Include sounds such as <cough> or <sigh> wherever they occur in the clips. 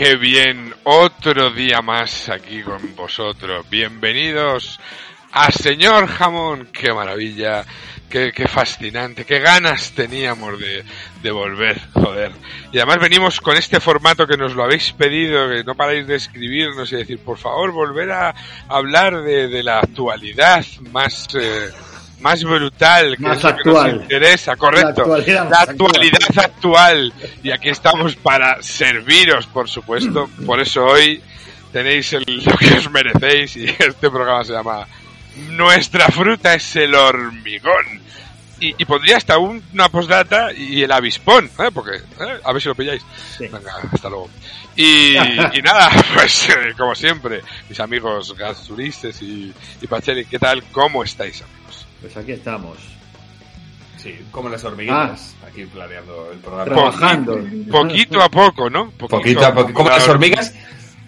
Qué bien, otro día más aquí con vosotros. Bienvenidos a Señor Jamón, qué maravilla, qué, qué fascinante, qué ganas teníamos de, volver, joder. Y además venimos con este formato que nos lo habéis pedido, que no paráis de escribirnos y decir, por favor, volver a hablar de, de la actualidad más... eh, más brutal, que Más es lo que actual. nos interesa, correcto. La actualidad La actual. actual. Y aquí estamos para serviros, por supuesto. <clears throat> Por eso hoy tenéis el- <laughs> lo que os merecéis y este programa se llama Nuestra fruta es el hormigón. Y, y pondría hasta un- una postdata y el avispón, ¿eh? porque ¿eh? a ver si lo pilláis. Sí. Venga, hasta luego. Y, <laughs> y nada, <laughs> pues eh, como siempre, mis amigos Gas Ulises y, y Pacheli, ¿qué tal? ¿Cómo estáis, amigos? Pues aquí estamos. Sí, como las hormiguitas, aquí planeando el programa. Trabajando. Poquito a poco, ¿no? Poquito a poco, como las hormigas,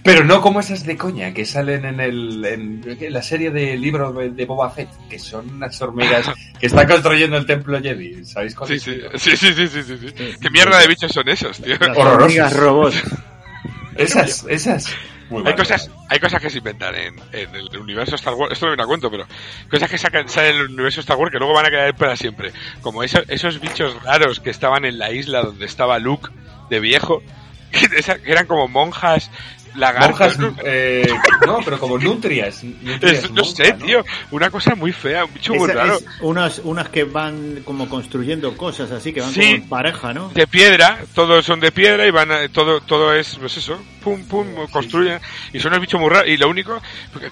pero no como esas de coña que salen en, el, en la serie de libro de, Boba Fett, que son unas hormigas <laughs> que están construyendo el templo Jedi. ¿Sabéis cuál Sí, es? sí, sí, sí, sí, sí, sí, sí. ¿Qué mierda de bichos son esos, tío? Las hormigas robots. Esas, esas. Muy Hay cosas, hay cosas que se inventan en, en el universo Star Wars, esto no me lo cuento, pero cosas que sacan, salen en el universo Star Wars que luego van a quedar para siempre. Como esos, esos bichos raros que estaban en la isla donde estaba Luke de viejo, <laughs> que eran como monjas lagartas. Monjas, ¿no? eh, no, pero como nutrias. nutrias Es- no sé, ¿no? tío, una cosa muy fea, un bicho muy raro. unas, unas que van como construyendo cosas así, que van Sí. como en pareja, ¿no? de piedra, todos son de piedra y van a- todo todo es pues eso, pum pum, construyen y son unos bichos muy raros y lo único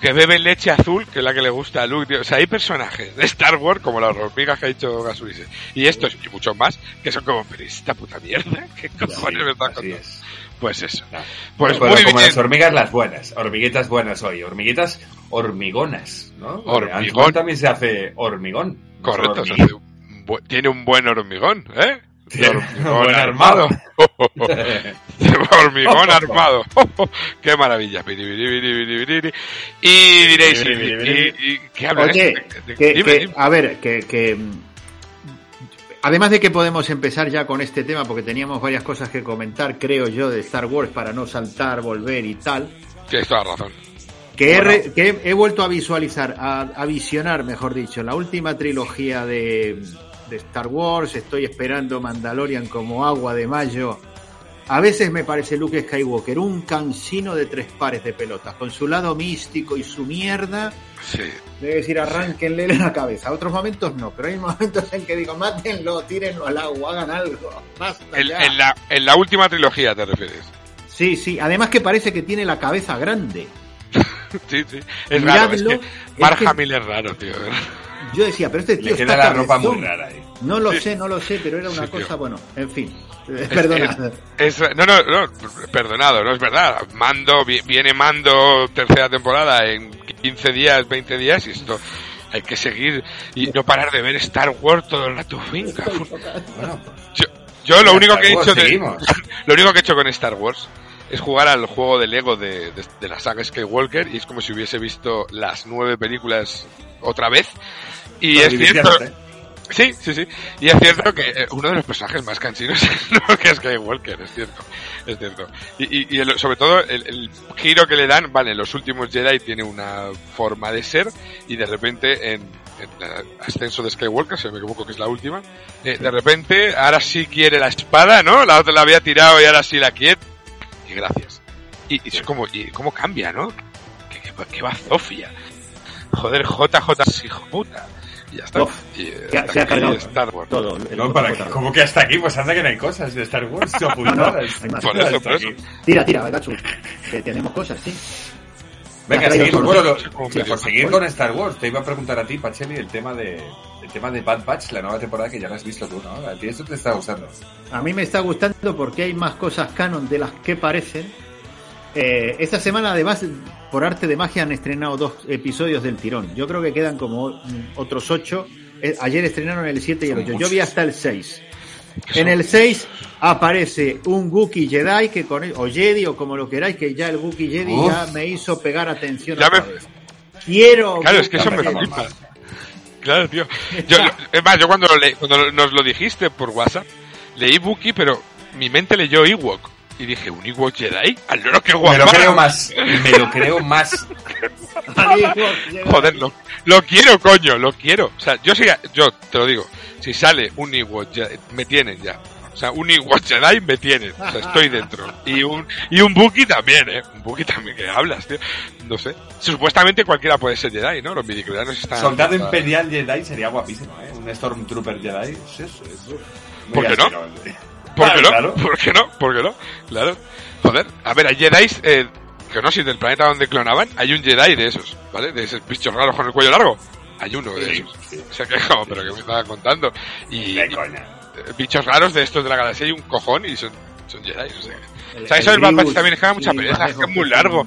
que beben leche azul, que es la que le gusta a Luke, tío. o sea, hay personajes de Star Wars como las hormigas que ha dicho Gasurise y estos y muchos más que son como, pero esta puta mierda, ¿qué cojones me estás contando? es. Pues eso. No. Pues Bueno, muy como bien. las hormigas las buenas, hormiguitas buenas hoy, hormiguitas hormigonas, ¿no? Hormigón. También se hace hormigón. Correcto, se hace un bu- tiene un buen hormigón, ¿eh? Hormigón buen armado. <laughs> hormigón armado. <laughs> Qué maravilla. Y diréis, ¿y, y- y- qué hablan Oye, que, que- a ver, que, que, además de que podemos empezar ya con este tema, porque teníamos varias cosas que comentar, creo yo, de Star Wars para no saltar, volver y tal, Tienes toda razón. que, he, Bueno. que he, he vuelto a visualizar, a, a visionar, mejor dicho, la última trilogía de, de Star Wars, estoy esperando Mandalorian como agua de mayo. A veces me parece Luke Skywalker un cansino de tres pares de pelotas, con su lado místico y su mierda, Sí. Debe decir, arránquenle la cabeza. A otros momentos no, pero hay momentos en que digo, mátenlo, tírenlo al agua, hagan algo. Basta En, ya. en la, en la última trilogía te refieres. Sí, sí. Además que parece que tiene la cabeza grande. <laughs> Sí, sí. Es raro. Es que es Mark que- Hamill es raro, tío. Yo decía, pero este tío Le queda está la ropa muy cabezón. rara ahí. No lo Sí. sé, no lo sé, pero era una Sí, tío. cosa, bueno, en fin. Eh, Perdona. Es- <laughs> no, no, no, perdonado, no es verdad. Mando, vi- viene Mando tercera temporada en 15 días, 20 días y esto hay que seguir y no parar de ver Star Wars todo el rato. Venga, fu- Bueno, yo, yo lo único Star que he hecho de, <laughs> lo único que he hecho con Star Wars es jugar al juego de Lego de, de- de la saga Skywalker y es como si hubiese visto las nueve películas otra vez. Y es cierto, divirtiéndote. Sí, sí, sí. Y es cierto que eh, uno de los personajes más cansinos no <laughs> que es Skywalker, es cierto. Es cierto. Y, el- sobre todo el, giro que le dan, vale, los últimos Jedi tiene una forma de ser y de repente en, el ascenso de Skywalker, si me equivoco que es la última, eh, de repente ahora sí quiere la espada, ¿no? La otra la había tirado y ahora sí la quiere. Y gracias. Y, y es como, y cómo cambia, ¿no? Qué, qué, qué bazofia. Joder, JJ, hijo puta. Y ya está. Uf, Y, se ha- hasta se ha aquí cargado Star Wars. Todo. No, para que, como que hasta aquí, pues anda que no hay cosas de Star Wars, <laughs> no, No. Por eso, Hasta por eso. aquí. Tira, tira, Gatsu. Que tenemos cosas, sí. Venga, seguimos. Bueno, lo- Sí, por seguir con Star Wars, te iba a preguntar a ti, Pacheli, el tema de el tema de Bad Batch, la nueva temporada que ya la has visto tú, ¿no? A ti esto te está gustando. A mí me está gustando porque hay más cosas canon de las que parecen. Eh, esta semana, además, por arte de magia, han estrenado dos episodios del tirón. Yo creo que quedan como otros ocho. Eh, ayer estrenaron el 7 y el Son 8. Yo vi hasta el 6. En el 6 aparece un Wookiee Jedi, que con o Jedi o como lo queráis, que ya el Wookiee Jedi ya me hizo pegar atención Ya me-. Quiero. Claro, es que eso me flipa. Claro, tío. <laughs> Yo, yo- es más, yo cuando, lo le- cuando nos lo dijiste por WhatsApp, leí Buki, pero mi mente leyó Ewok. Y dije, ¿un Ewok Jedi? ¡Al loro que Me guapo! lo creo más, <laughs> me lo creo más. Joder, lo, lo quiero, coño, lo quiero. O sea, yo sí, yo te lo digo, si sale un Ewok Jedi, me tienen ya. O sea, un Ewok Jedi me tienen. O sea, estoy dentro. Y un, y un Buki también, ¿eh? Un Buki también, que hablas, tío. No sé. Supuestamente cualquiera puede ser Jedi, ¿no? Los midichlorianos están... Soldado Imperial Jedi sería guapísimo, ¿eh? Un Stormtrooper Jedi. Es eso, es eso. ¿Por qué no? ¿Por qué no? Claro. ¿Por qué no? ¿Por qué no? Claro. Joder, a ver, hay Jedi, eh, que no, si del planeta donde clonaban, hay un Jedi de esos, ¿vale? De esos bichos raros con el cuello largo. Hay uno de Sí, esos. sí. O sea que, <laughs> como, pero que me estaba contando. Y, y, coña. eh, bichos raros de estos de la galaxia hay un cojón y son, son Jedi, o sea. El- O sea, eso el del Bad Batch también es que da mucha sí, pereza, es <laughs> que es muy largo.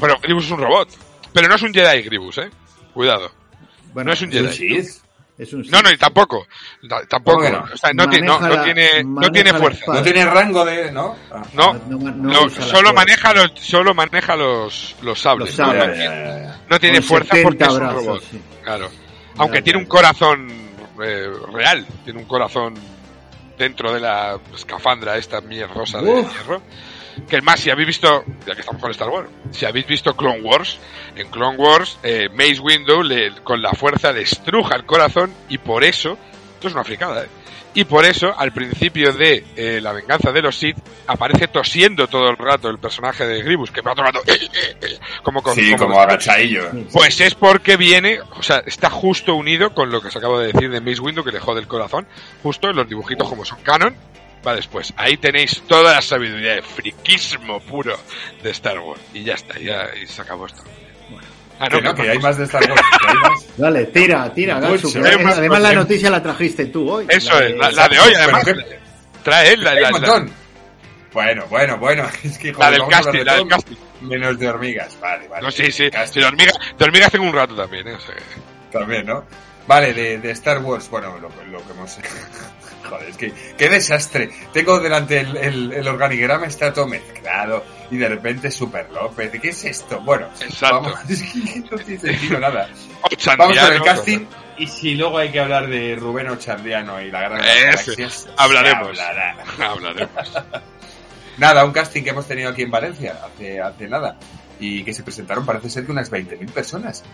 Pero Grievous es un robot. Pero no es un Jedi Grievous, eh. Cuidado. Bueno, No es un ¿Es un Jedi. Sith? Es un No, no, y tampoco. Ta- Tampoco. ¿Cómo que no? O sea, no, tiene, no, no la- tiene, no tiene fuerza. No tiene rango de. ¿No? Ah. No, No, solo maneja los, solo maneja los, los sables. Los ¿no? sables. No, Ya, tiene- no Con fuerza porque 70 es un brazos, robot. sí. Claro. Aunque Ya, tiene un corazón eh, real, tiene un corazón dentro de la escafandra esta mierdosa de Uf. hierro. Que más, si habéis visto, ya que estamos con Star Wars, si habéis visto Clone Wars, en Clone Wars, eh, Mace Windu le, con la fuerza destruja el corazón y por eso, esto es una fricada, ¿eh? Y por eso, al principio de eh, La venganza de los Sith, aparece tosiendo todo el rato el personaje de Grievous, que va todo el rato, como con, Sí, como agachadillo. pues es porque viene, o sea, está justo unido con lo que os acabo de decir de Mace Windu, que le jode el corazón, justo en los dibujitos como son canon, va después. Ahí tenéis toda la sabiduría de friquismo puro de Star Wars. Y ya está, ya y se acabó esto. Ah, Que no, que que hay más de Star Wars. <laughs> Dale, tira, tira, más además la noticia la trajiste tú hoy. Eso La es, de- la, la de hoy además. Trae él, la, la, montón. Bueno, bueno, bueno. <laughs> Es que la del casting, de la del casting. Menos de hormigas. Vale, vale. No, sí, sí. Si de hormigas, de hormigas tengo un rato también, ¿eh? O sea, que- También, ¿no? Vale, de, de Star Wars, bueno, lo, lo que hemos... <laughs> Joder, es que qué desastre. Tengo delante el, el, el organigrama, está todo mezclado y de repente Super López. ¿Qué es esto? Bueno, Exacto. vamos, <laughs> es que no tiene sentido nada. Vamos con el casting y si luego hay que hablar de Rubén Ochandiano y la guerra de las Ese, galaxias, se hablaremos. <laughs> Hablaremos. Nada, un casting que hemos tenido aquí en Valencia hace, hace nada y que se presentaron parece ser que unas 20.000 personas,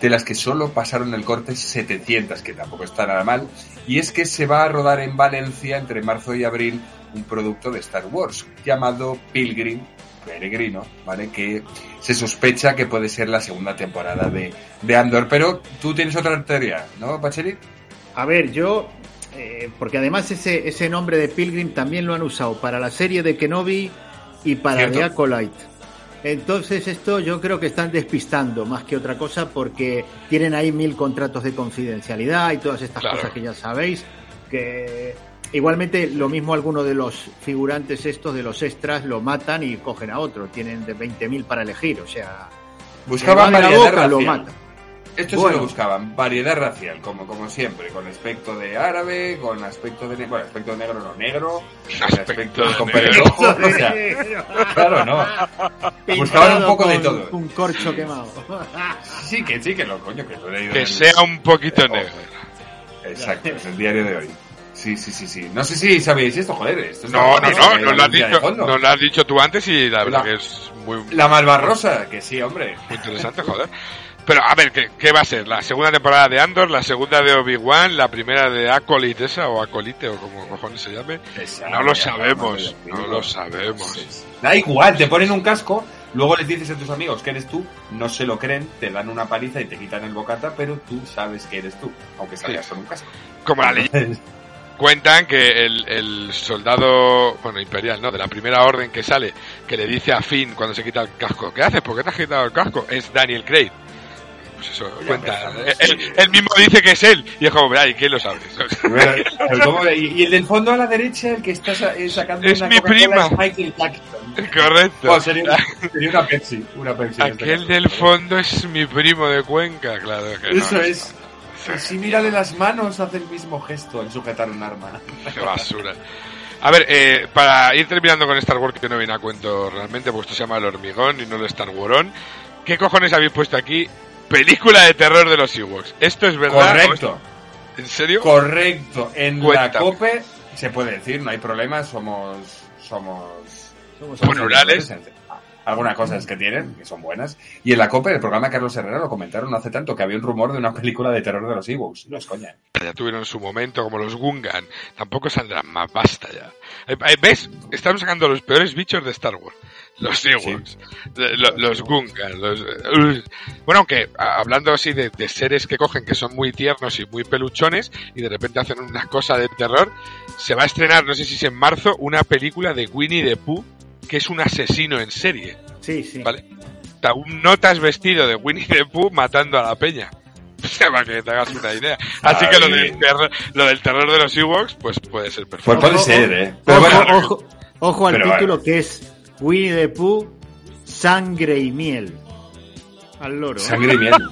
de las que solo pasaron el corte 700, que tampoco está nada mal, y es que se va a rodar en Valencia entre marzo y abril un producto de Star Wars llamado Pilgrim, peregrino, ¿vale? Que se sospecha que puede ser la segunda temporada de, de Andor, pero tú tienes otra teoría, ¿no, Pacheli? A ver, yo, eh, porque además ese, ese nombre de Pilgrim también lo han usado para la serie de Kenobi y para Cierto. The Acolyte. Entonces esto yo creo que están despistando más que otra cosa porque tienen ahí mil contratos de confidencialidad y todas estas Claro. cosas que ya sabéis que igualmente lo mismo algunos de los figurantes estos de los extras lo matan y cogen a otro, tienen de 20.000 para elegir, o sea, Buscaban la boca, lo matan. Esto Bueno. se lo buscaban, variedad racial, como, como siempre, con aspecto de árabe, con aspecto de negro, bueno, aspecto de negro no negro, con Aspecto aspecto de con negro. pelirrojo, o sea, claro, no. Buscaban un poco de todo. Un corcho quemado. Sí, que sí, que lo coño, que lo he leído. en Que el- sea un poquito Oh. negro. Exacto, es el diario de hoy. Sí, sí, sí, sí. No sé si sabíais esto, joder. Esto es No, no, no, nos lo has dicho, nos lo has dicho tú antes y la verdad La- que es muy, La Malvarrosa, que sí, hombre. muy interesante, joder. Pero a ver, ¿qué, qué va a ser? ¿La segunda temporada de Andor? ¿La segunda de Obi-Wan? ¿La primera de Acolyte esa? ¿O Acolite? ¿O como cojones se llame? No lo sabemos, no lo sabemos. Da igual, te ponen un casco, luego les dices a tus amigos que eres tú, no se lo creen, te dan una paliza y te quitan el bocata, pero tú sabes que eres tú, aunque salgas con un casco. Como la leyenda. Cuentan que el, el soldado, bueno, imperial, ¿no? De la primera orden que sale, que le dice a Finn cuando se quita el casco, ¿qué haces? ¿Por qué te has quitado el casco? Es Daniel Craig. Pues eso, cuenta. Él, mismo dice que es él. Y es como, ¿y quién lo sabe? <laughs> Y, el del fondo a la derecha, el que está eh, sacando Es una mi prima. es Michael Jackson. <laughs> Correcto. Oh, sería, sería una Pepsi, una Pepsi. este Aquel del fondo es mi primo de Cuenca, claro. que no, Eso es. Si mírale las manos, hace el mismo gesto al sujetar un arma. <laughs> Qué basura. A ver, eh, para ir terminando con Star Wars, que no viene a cuento realmente, pues esto se llama El Hormigón y no el Star Warón. ¿Qué cojones habéis puesto aquí? Película de terror de los Ewoks. ¿Esto es verdad? Correcto, ¿En serio? correcto. En la. COPE se puede decir, no hay problema, somos. Somos. Somos Plurales. Algunas cosas que tienen, que son buenas. Y en la COPE, el programa de Carlos Herrera lo comentaron no hace tanto, que había un rumor de una película de terror de los Ewoks. No es coña. Ya tuvieron su momento, como los Gungan. Tampoco saldrán más, basta ya. Eh, eh, ¿Ves? Estamos sacando los peores bichos de Star Wars. Los Ewoks, lo- los Gungan, los... eh, bueno, aunque hablando así de, de seres que cogen que son muy tiernos y muy peluchones y de repente hacen unas cosas de terror, se va a estrenar, no sé si es en marzo, una película de Winnie the Pooh que es un asesino en serie, Sí, sí. ¿vale? Está un notas vestido de Winnie the Pooh matando a la peña. <laughs> Para que te hagas una idea. Así que lo del, terror, lo del terror de los Ewoks, pues puede ser Pues perfecto. puede Ojo, ser, ¿eh? Pero Ojo, bueno, ojo, ojo al Pero título que es Winnie the Pooh, sangre y miel. Al loro. ¿eh? sangre y miel. <laughs>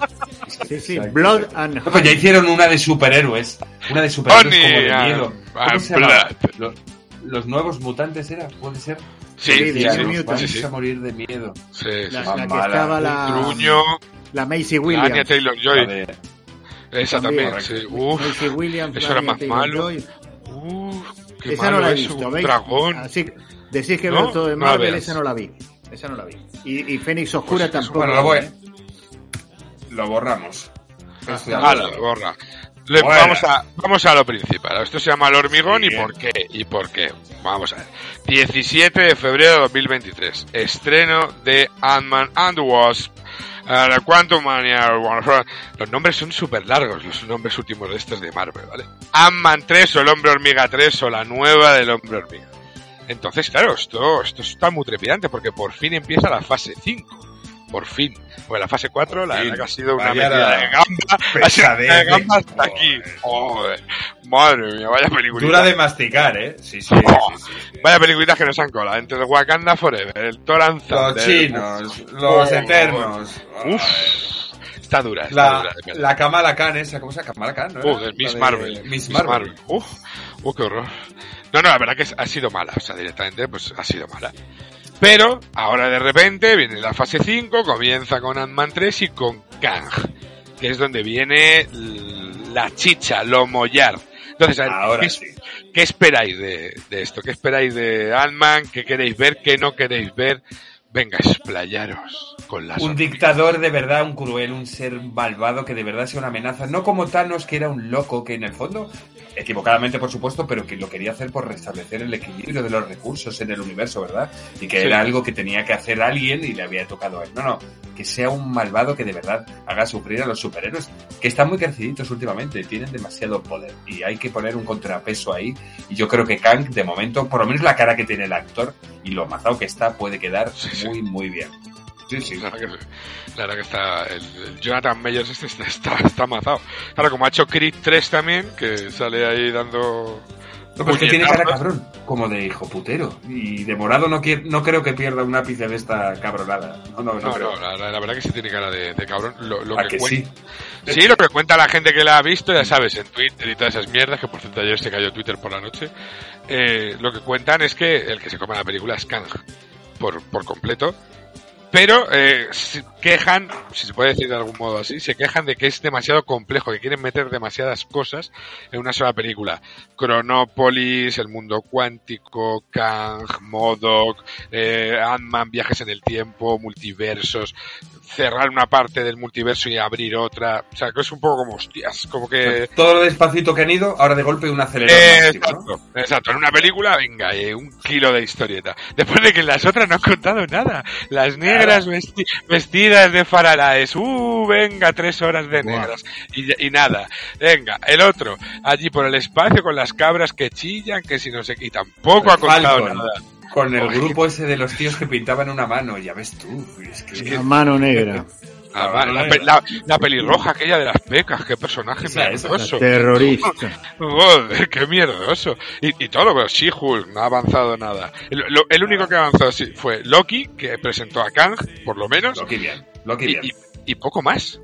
Sí, sí. Blood and No, pues ya Honey. hicieron una de superhéroes. Una de superhéroes Honey como de miedo. ¿Cómo and se. Los, los nuevos mutantes era, puede ser. Sí, Sí, sí, de sí, sí, sí. a morir de miedo. Sí, sí, La, sí. la que Mala. estaba la, Truño, la Macy Anya Williams. Taylor-Joy. La de- Esa también, También. sí. Uf, Macy Williams, eso era Anya más Taylor-Joy. uf, qué Esa malo no la he eso, visto, un ¿veis? dragón. Así que decís que ¿No? todo de Marvel, esa no la vi. Esa no la vi. Y, y Fénix Oscura Pues, tampoco. Bueno, lo voy. ¿eh? Lo borramos. Ya lo. Le- Fuera. vamos, a, vamos a lo principal. Esto se llama el hormigón Sí, y por qué. Y por qué. Vamos a ver. 17 de febrero de 2023. Estreno de Ant-Man and the Wasp. The Quantum Mania. Los nombres son súper largos, los nombres últimos de estos de Marvel, ¿vale? Ant-Man 3 o el Hombre Hormiga 3 o la nueva del Hombre Hormiga. Entonces, claro, esto, esto está muy trepidante porque por fin empieza la fase 5. Por fin. Pues la fase 4, la que ha sido una Vaya metida la de <laughs> gamba. Ha sido una pesadez de de- gamba hasta Joder. aquí. Joder. Madre mía, vaya película. Dura de masticar, ¿eh? Sí, sí, Oh, sí, sí. Vaya peliculitas que nos han colado. Entre el Wakanda Forever, el Thor and Los chinos, los Oh, eternos. Uf. Está dura, está La, dura. de la Kamala Khan esa, ¿cómo se llama? Kamala Khan, ¿no? Joder, La Miss de Marvel. Miss Marvel. Uf, uf, qué horror. No, no, la verdad que ha sido mala. O sea, directamente, pues ha sido mala. Pero, ahora de repente, viene la fase 5, comienza con Ant-Man 3 y con Kang. Que es donde viene la chicha, lo mollar. Entonces, a ver, Ahora ¿qué, sí. qué esperáis de, de esto? ¿Qué esperáis de Ant-Man? ¿Qué queréis ver? ¿Qué no queréis ver? Venga, explayaros con Un dictador de verdad, un cruel, un ser malvado que de verdad sea una amenaza. No como Thanos, que era un loco que en el fondo, equivocadamente por supuesto, pero que lo quería hacer por restablecer el equilibrio de los recursos en el universo, ¿verdad? Y que Sí. era algo que tenía que hacer alguien y le había tocado a él. No, no, que sea un malvado que de verdad haga sufrir a los superhéroes, que están muy creciditos últimamente, tienen demasiado poder y hay que poner un contrapeso ahí. Y yo creo que Kang, de momento, por lo menos la cara que tiene el actor y lo mazado que está, puede quedar Sí, sí. muy, muy bien. Sí, sí. La verdad que, la verdad que está. El, el Jonathan Meyers este está, está, está matado. Claro, como ha hecho Creed 3 también, que sale ahí dando. No, pues que tiene cara cabrón, como de hijo putero. Y de morado no, quier- no creo que pierda un ápice de esta cabronada. No, no, no, No, creo. no, la, verdad que sí tiene cara de, de cabrón. Lo, lo ¿A que sí? Sí, lo que cuenta la gente que la ha visto, ya sabes, en Twitter y todas esas mierdas, que por cierto ayer se cayó Twitter por la noche, eh, lo que cuentan es que el que se come la película es Kang, por, por completo, pero eh, se quejan, si se puede decir de algún modo así, se quejan de que es demasiado complejo, que quieren meter demasiadas cosas en una sola película. Chronopolis, el mundo cuántico, Kang, Modok, eh, Ant-Man, viajes en el tiempo, multiversos, cerrar una parte del multiverso y abrir otra. O sea, que es un poco como hostias, como que... Todo lo despacito que han ido, ahora de golpe un acelerador Eh, exacto, exacto. En una película, venga, eh, un kilo de historieta. Después de que las otras no han contado nada. Las negras vesti- vestidas de faralaes. Uh, venga, tres horas de negras. Y, y nada. Venga, el otro, allí por el espacio con las cabras que chillan, que si no sé. Y tampoco ha contado Falcon, nada. Con el grupo ese de los tíos que pintaban una mano, ya ves tú. Es que, La mano negra. Ah, la, la- la pelirroja aquella de las pecas, qué personaje Esa, esa. mierdoso. Terrorista. Joder, qué mierdoso. Y, y todo, pero She-Hulk no ha avanzado nada. El, lo- el único que avanzó sí, fue Loki, que presentó a Kang, por lo menos, Loki bien, Loki y, bien. y- y poco más.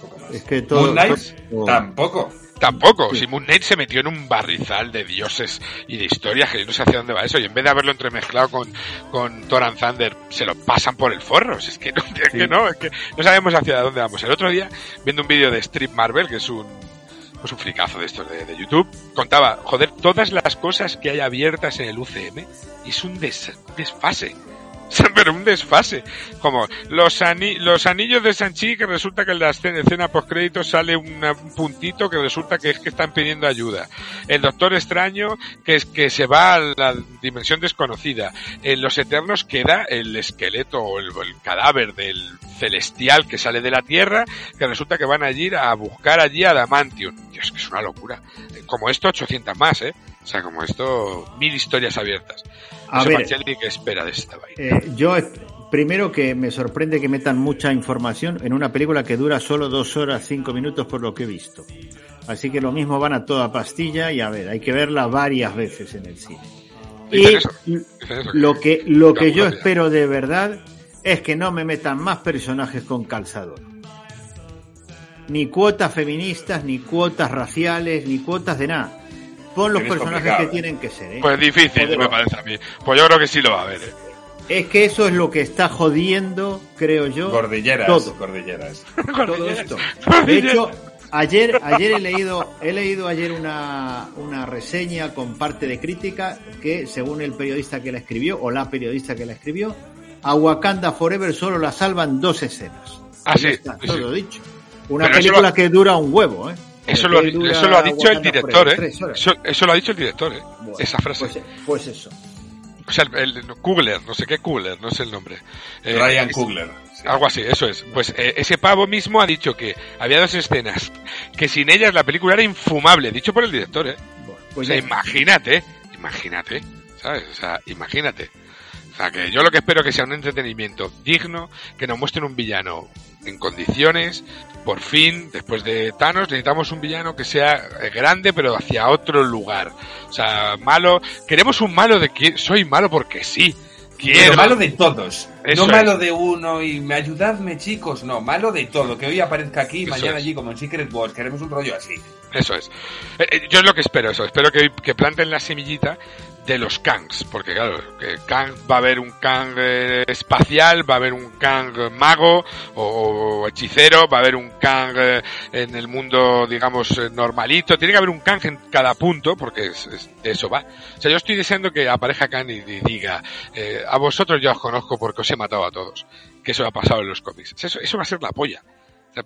Poco más. Es que todo. Moon Knight, todo- tampoco. Tampoco, si Moon Knight se metió en un barrizal de dioses y de historias que yo no sé hacia dónde va eso, y en vez de haberlo entremezclado con, con Thor and Thunder, se lo pasan por el forro. Si Es que no, <laughs> es que no, es que no sabemos hacia dónde vamos. El otro día, viendo un vídeo de Strip Marvel, que es un, pues un fricazo de estos de, de YouTube, contaba, joder, todas las cosas que hay abiertas en el UCM, es un des- desfase. <laughs> Pero un desfase. Como los, los anillos de Sanchi, que resulta que en la escena, escena post sale un puntito que resulta que es que están pidiendo ayuda. El Doctor Extraño, que es que se va a la dimensión desconocida. En los Eternos queda el esqueleto o el, el cadáver del celestial que sale de la Tierra, que resulta que van a ir a buscar allí a Damantium. Dios, que es una locura. Como esto, 800 más, ¿eh? O sea, como esto, mil historias abiertas. A sé, ver, ¿qué espera de esta vaina? eh, yo primero que me sorprende que metan mucha información en una película que dura solo dos horas cinco minutos por lo que he visto. Así que lo mismo van a toda pastilla y a ver, hay que verla varias veces en el cine. Y eso, Dicen eso, lo que lo que yo rápida. espero de verdad es que no me metan más personajes con calzador. Ni cuotas feministas, ni cuotas raciales, ni cuotas de nada. Pon los personajes complicado, que eh. tienen que ser. ¿eh? Pues difícil, Joder. me parece a mí. Pues yo creo que sí lo va a ver, ¿eh? Es que eso es lo que está jodiendo, creo yo, Cordilleras, todo. cordilleras. <laughs> todo esto. De hecho, ayer, ayer he leído, he leído ayer una, una reseña con parte de crítica que, según el periodista que la escribió, o la periodista que la escribió, a Wakanda Forever solo la salvan dos escenas. Ah, sí, está, sí, todo dicho. Una Pero película lo- que dura un huevo, ¿eh? Eso lo, eso lo ha dicho el director, ¿eh? Eso, eso lo ha dicho el director, ¿eh? Bueno, Esa frase. Pues, pues eso. O sea, el, el Kugler, no sé qué Kugler, no sé el nombre. Eh, Ryan sí. Algo así, eso es. Pues eh, ese pavo mismo ha dicho que había dos escenas, que sin ellas la película era infumable, dicho por el director, ¿eh? Bueno, O pues sea, imagínate, imagínate, ¿sabes? O sea, imagínate. O sea, que yo lo que espero que sea un entretenimiento digno, que nos muestren un villano en condiciones. Por fin, después de Thanos, necesitamos un villano que sea eh, grande, pero hacia otro lugar. O sea, malo. Queremos un malo de que soy malo porque sí. Quiero. Pero malo de todos. Eso no malo es. de uno y me ayudadme, chicos. No, malo de todo. Que hoy aparezca aquí y mañana es. allí, como en Secret Wars. Queremos un rollo así. Eso es. Eh, eh, yo es lo que espero, eso. Espero que, que planten la semillita de los Kangs. Porque claro, que Kang va a haber un Kang eh, espacial, va a haber un Kang mago o, hechicero, va a haber un Kang eh, en el mundo, digamos, eh, normalito. Tiene que haber un Kang en cada punto, porque es, de eso va. O sea, yo estoy deseando que aparezca Kang y, y diga, eh, a vosotros ya os conozco porque os he matado a todos. Que eso ha pasado en los cómics. Eso, eso va a ser la polla.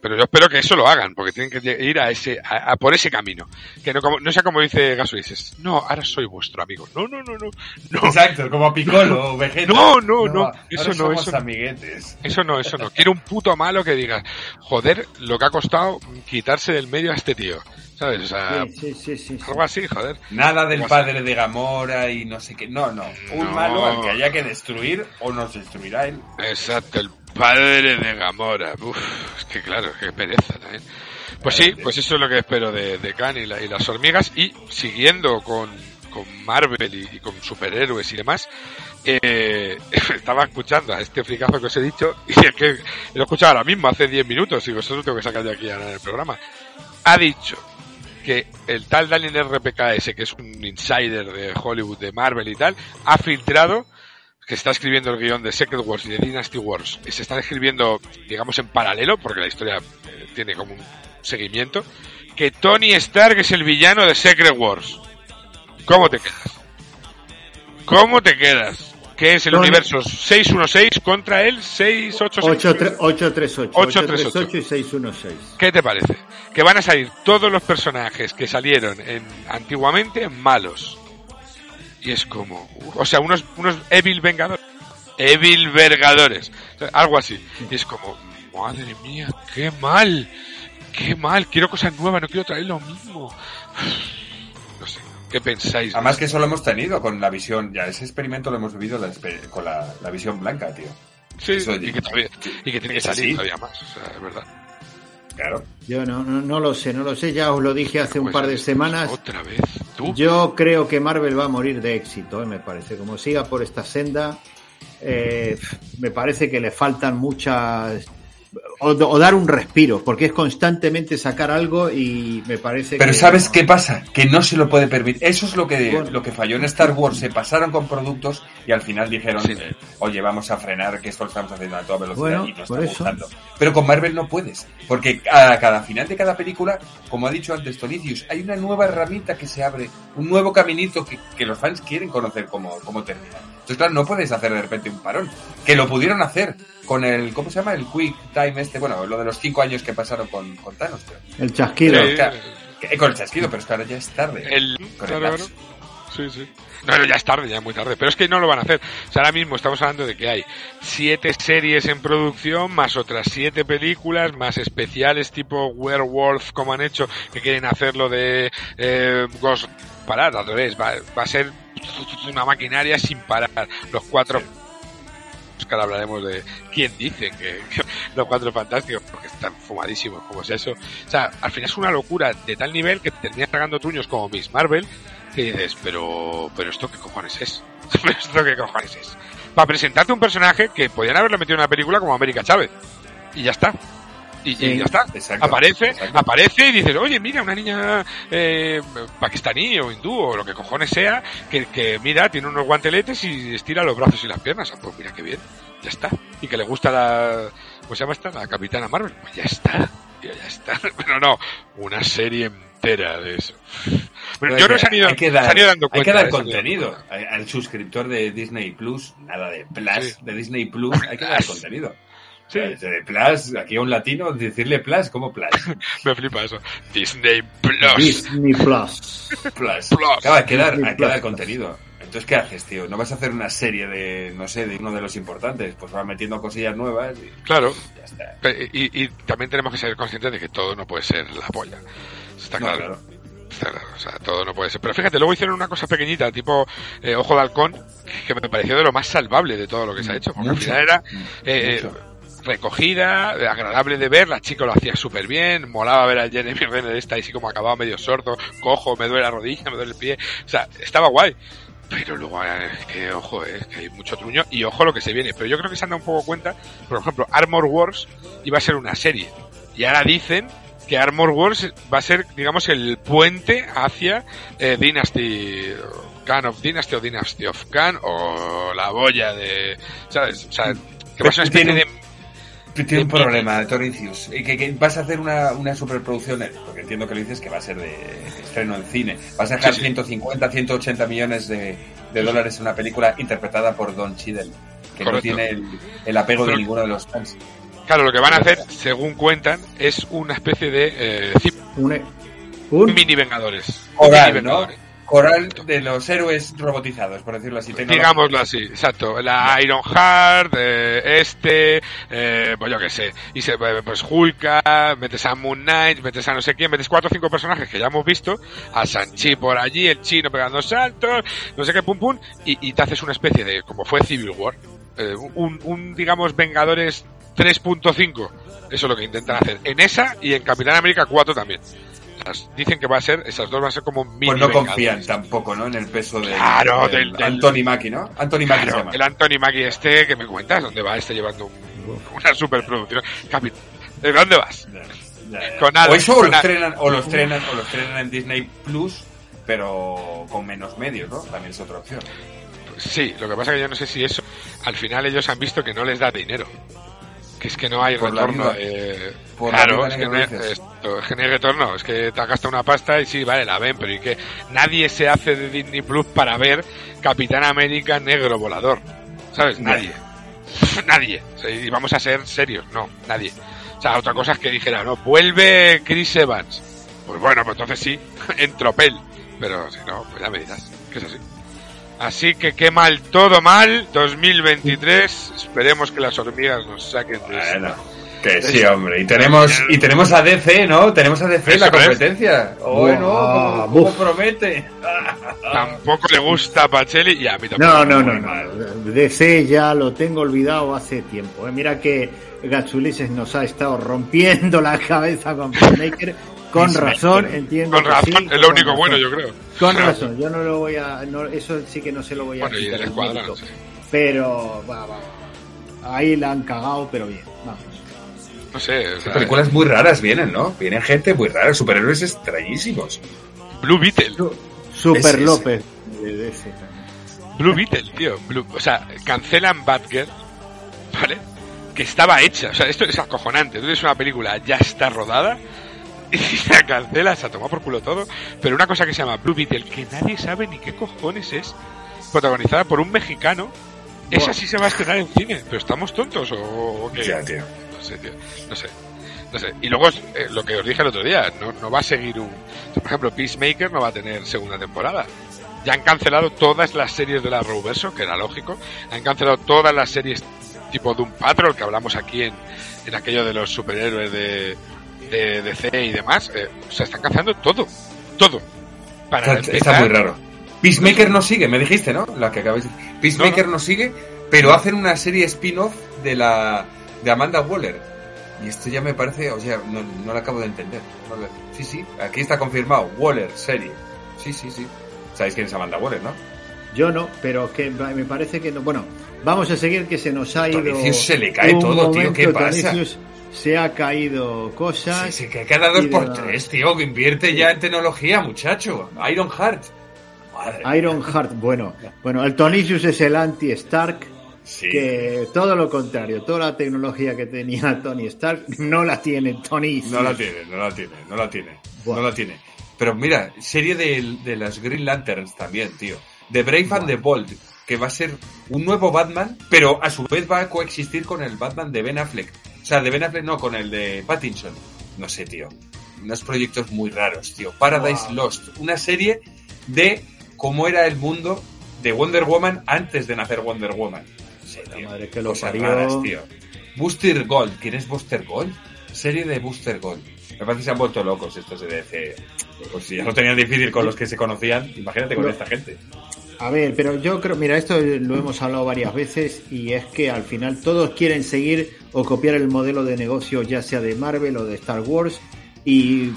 Pero yo espero que eso lo hagan, porque tienen que ir a ese, a, a por ese camino. Que no, como, no sea como dice Gasuises, no, ahora soy vuestro amigo. No, no, no, no, no, Exacto, como Piccolo o Vegeta. No, no, no, eso no, eso no. amiguetes. eso no, eso no. Quiero un puto malo que diga, joder, lo que ha costado quitarse del medio a este tío. ¿Sabes? O sea, Sí, sí, sí, sí, sí. algo así, joder. Nada del padre de Gamora y no sé qué. No, no. Un No. malo al que haya que destruir o nos destruirá él. Exacto, el padre de Gamora. Uf, es que claro, qué pereza también. Pues sí, pues eso es lo que espero de, de Khan y, la- y las hormigas. Y siguiendo con, con Marvel y, con superhéroes y demás, eh, <laughs> estaba escuchando a este fricazo que os he dicho y es que lo he escuchado ahora mismo, hace 10 minutos, y vosotros tengo que sacar de aquí ahora en el programa. Ha dicho que el tal Daniel RPKS, que es un insider de Hollywood, de Marvel y tal, ha filtrado que está escribiendo el guion de Secret Wars y de Dynasty Wars. Y se están escribiendo, digamos, en paralelo, porque la historia eh, tiene como un seguimiento, que Tony Stark es el villano de Secret Wars. ¿Cómo te quedas? ¿Cómo te quedas? ¿Qué es el Tony- universo 616 contra el 686? 838, 838 y 616. ¿Qué te parece? Que van a salir todos los personajes que salieron en, antiguamente malos. Y es como, o sea, unos, unos Evil Vengadores. Evil Vergadores. Algo así. Y es como, madre mía, qué mal. Qué mal. Quiero cosas nuevas, no quiero traer lo mismo. <sighs> No sé, ¿qué pensáis? Además que eso lo hemos tenido con la visión, ya ese experimento lo hemos vivido la con la, la visión blanca, tío. Sí, eso- y, que todavía- y que tiene que salir así. todavía más. O sea, es verdad. Claro. Yo no, no, no lo sé, no lo sé, ya os lo dije hace un Pues par de semanas. Otra vez. Tú. Yo creo que Marvel va a morir de éxito, eh, me parece. Como siga por esta senda, eh, me parece que le faltan muchas. O, o dar un respiro, porque es constantemente sacar algo y me parece Pero que. ¿sabes qué pasa? Que no se lo puede permitir. Eso es lo que, Bueno. lo que falló en Star Wars. Se pasaron con productos y al final dijeron, Sí. eh, oye, vamos a frenar que esto lo estamos haciendo a toda velocidad Bueno, y nos está gustando. Pero con Marvel no puedes. Porque a cada final de cada película, como ha dicho antes Tonicius, hay una nueva herramienta que se abre, un nuevo caminito que, que los fans quieren conocer cómo, cómo termina. Entonces, claro, no puedes hacer de repente un parón. Que lo pudieron hacer con el, ¿cómo se llama? El Quick Time este, bueno, lo de los cinco años que pasaron con, con Thanos, pero- El chasquido. Claro, que- con el chasquido, pero es que ahora ya es tarde. El, Con claro, el. Sí, sí. No, no, ya es tarde, ya es muy tarde. Pero es que no lo van a hacer. O sea, ahora mismo estamos hablando de que hay siete series en producción, más otras siete películas, más especiales tipo Werewolf, como han hecho, que quieren hacerlo de eh, Ghost parar, al revés. Va, va a ser una maquinaria sin parar. Los cuatro ahora hablaremos de quién dice que, los cuatro fantásticos, porque están fumadísimos, como es eso. O sea, al final es una locura de tal nivel que te terminas tragando truños como Miss Marvel, que dices, pero, pero esto qué cojones es? <laughs> ¿Pero esto qué cojones es? Para presentarte un personaje que podían haberlo metido en una película como América Chávez. Y ya está. Y, ya está. Exacto, aparece, exacto. aparece y dices, oye, mira, una niña eh, pakistaní o hindú o lo que cojones sea, que, que mira, tiene unos guanteletes y estira los brazos y las piernas. Ah, Pues mira qué bien, ya está. Y que le gusta la, ¿cómo se llama esta? La Capitana Marvel. Pues ya está, ya, ya está. <laughs> Pero no, una serie entera de eso. Bueno, yo Pero no se han ido, hay que dar, se han ido dando hay cuenta. que dar contenido. Al suscriptor de Disney Plus, nada de Plus, Sí. de Disney Plus, hay que dar contenido. Sí. Eh, De Plus, aquí a un latino, decirle Plus, ¿cómo Plus? <laughs> Me flipa eso. Disney Plus. Disney Plus. Plus. Plus. Claro, hay que dar, Disney contenido. Entonces, ¿qué haces, tío? ¿No vas a hacer una serie de, no sé, de uno de los importantes? Pues vas metiendo cosillas nuevas y Claro. ya está. Pe- Y, y también tenemos que ser conscientes de que todo no puede ser la polla. Está No, claro. claro. Está claro, o sea, todo no puede ser. Pero fíjate, luego hicieron una cosa pequeñita, tipo eh, Ojo de Halcón, que me pareció de lo más salvable de todo lo que se ha hecho. Porque Mucho. al final era eh, Mucho. Recogida, agradable de ver, la chica lo hacía súper bien, molaba ver a Jeremy Renner esta y así como acababa medio sordo, cojo, me duele la rodilla, me duele el pie. O sea, estaba guay. Pero luego, eh, es que ojo, eh, que hay mucho truño y ojo lo que se viene. Pero yo creo que se han dado un poco cuenta, por ejemplo, Armor Wars iba a ser una serie. Y ahora dicen que Armor Wars va a ser, digamos, el puente hacia eh, Dynasty, Khan of Dynasty o Dynasty of Khan o la boya de, ¿sabes? O sea, que va a ser una especie de... Tiene un problema, Torricius. Y que, que vas a hacer una, una superproducción, porque entiendo que lo dices que va a ser de estreno en cine. Vas a dejar Sí, sí. 150, 180 millones de, de dólares en una película interpretada por Don Cheadle, que no tiene el, el apego de ninguno de los fans. Claro, lo que van a hacer, según cuentan, es una especie de eh, Un, un mini Vengadores. Coral, Mini ¿no? Coral de los héroes robotizados, por decirlo así. Digámoslo así, exacto. La Iron Heart, eh, este, eh, pues yo qué sé. Y se, eh, pues Hulka, metes a Moon Knight, metes a no sé quién, metes cuatro o cinco personajes que ya hemos visto, a Sanchi por allí, el chino pegando saltos, no sé qué, pum pum, y, y te haces una especie de, como fue Civil War, eh, un, un, digamos, Vengadores 3.5. Eso es lo que intentan hacer. En esa y en Capitán América 4 también. Dicen que va a ser, esas dos van a ser como mini Pues no confían tampoco, ¿no? En el peso de Claro, del- del- Anthony Mackie, ¿no? Anthony Mackie se Claro, llama. el Anthony Mackie este, que me cuentas, ¿dónde va este llevando un- una superproducción? ¿De dónde vas? Ya, ya, ya. Con nada, o eso o con lo, estrenan, o lo estrenan o lo estrenan en Disney Plus, pero con menos medios, ¿no? También es otra opción. Sí, lo que pasa que yo no sé si eso, al final ellos han visto que no les da dinero. Que es que no hay Por retorno. eh, claro, es que, no hay, dices. esto, es que no hay retorno. Es que te has gastado una pasta y sí, vale, la ven, pero y que nadie se hace de Disney Plus para ver Capitán América negro volador. ¿Sabes? Nadie. <laughs> nadie. O sea, y vamos a ser serios, no, nadie. O sea, otra cosa es que dijera, no, vuelve Chris Evans. Pues bueno, pues entonces sí, <laughs> en tropel. Pero si no, pues ya me dirás, que es así. Así que qué mal, todo mal, 2023, esperemos que las hormigas nos saquen de esta. Bueno, que sí, hombre. Y tenemos, y tenemos a DC, ¿no? Tenemos a DC en la competencia. Bueno, ¿cómo, cómo buf. promete? Tampoco le gusta a Pacelli y a mí tampoco. No, no, no, no. DC ya lo tengo olvidado hace tiempo. ¿eh? Mira que Gatsulises nos ha estado rompiendo la cabeza con Peacemaker. Con razón, entiendo. Con razón, sí, es lo único razón. bueno, yo creo. Con razón, yo no lo voy a. no, eso sí que no se lo voy a Bueno, y quitar el escuadrón, sí. Pero, va, va. Ahí la han cagado, pero bien. Vamos. No sé, o sea, Películas muy raras vienen, ¿no? Vienen gente muy rara, superhéroes extrañísimos. Blue Beetle. Super Ese, ese. López también. Blue Beetle, tío. Blue- o sea, cancelan Batgirl, ¿vale? Que estaba hecha. O sea, esto es acojonante. Tú tienes una película, ya está rodada, y <laughs> la cancelas, a tomar por culo todo. Pero una cosa que se llama Blue Beetle, que nadie sabe ni qué cojones es, protagonizada por un mexicano, esa sí se va a estrenar en cine. ¿Pero estamos tontos o, o qué? Ya, tío. No sé, tío. No sé. No sé. Y luego eh, lo que os dije el otro día, no, no va a seguir un... Por ejemplo, Peacemaker no va a tener segunda temporada. Ya han cancelado todas las series de la Arrowverso, que era lógico. Han cancelado todas las series tipo Doom Patrol, que hablamos aquí en, en aquello de los superhéroes de, de DC y demás. Eh, o sea, están cancelando todo. Todo. Para Está, está muy raro. Peacemaker no sigue, me dijiste, ¿no? La que acabáis de Peacemaker no, sigue, pero hacen una serie spin-off de la de Amanda Waller. Y esto ya me parece, o sea, no, no lo acabo de entender. No lo- sí, sí, aquí está confirmado. Waller, serie. Sí, sí, sí. Sabéis quién es Amanda Waller, ¿no? Yo no, pero que me parece que no. Bueno, vamos a seguir que se nos ha ido. Tonicius se le cae todo, tío, ¿qué pasa? Tonicius se ha caído cosas. Sí, sí, que cada dos por tres, tío, que invierte ya en tecnología, muchacho. Iron Heart. Madre. Iron Heart, bueno, bueno, el Tonicius es el anti-Stark, Sí. que todo lo contrario, toda la tecnología que tenía Tony Stark no la tiene Tonicius. No la tiene, no la tiene, no la tiene. No la tiene. Pero mira, serie de, de las Green Lanterns también, tío. The Brave and the Bold, que va a ser un nuevo Batman, pero a su vez va a coexistir con el Batman de Ben Affleck. O sea, de Ben Affleck no, con el de Pattinson. No sé, tío. Unos proyectos muy raros, tío. Paradise Wow. Lost, una serie de cómo era el mundo de Wonder Woman antes de nacer Wonder Woman. Sí, La tío. madre que lo Cosas raras, tío. Booster Gold. ¿Quién es Booster Gold? Serie de Booster Gold. Me parece que se han vuelto locos estos de DC. Pues si ya lo tenían difícil con los que se conocían, imagínate con No. esta gente. A ver, pero yo creo, mira, esto lo hemos hablado varias veces y es que al final todos quieren seguir o copiar el modelo de negocio ya sea de Marvel o de Star Wars y,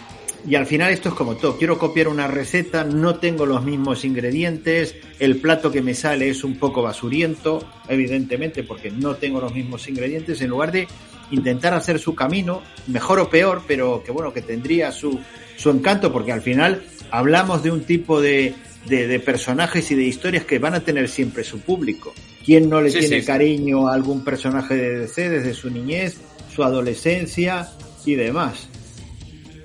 y al final esto es como todo, quiero copiar una receta, no tengo los mismos ingredientes, el plato que me sale es un poco basuriento, evidentemente porque no tengo los mismos ingredientes, en lugar de intentar hacer su camino, mejor o peor, pero que bueno, que tendría su, su encanto porque al final hablamos de un tipo de, de, de personajes y de historias que van a tener siempre su público. ¿Quién no le Sí, tiene sí, sí. cariño a algún personaje de DC desde su niñez, su adolescencia y demás?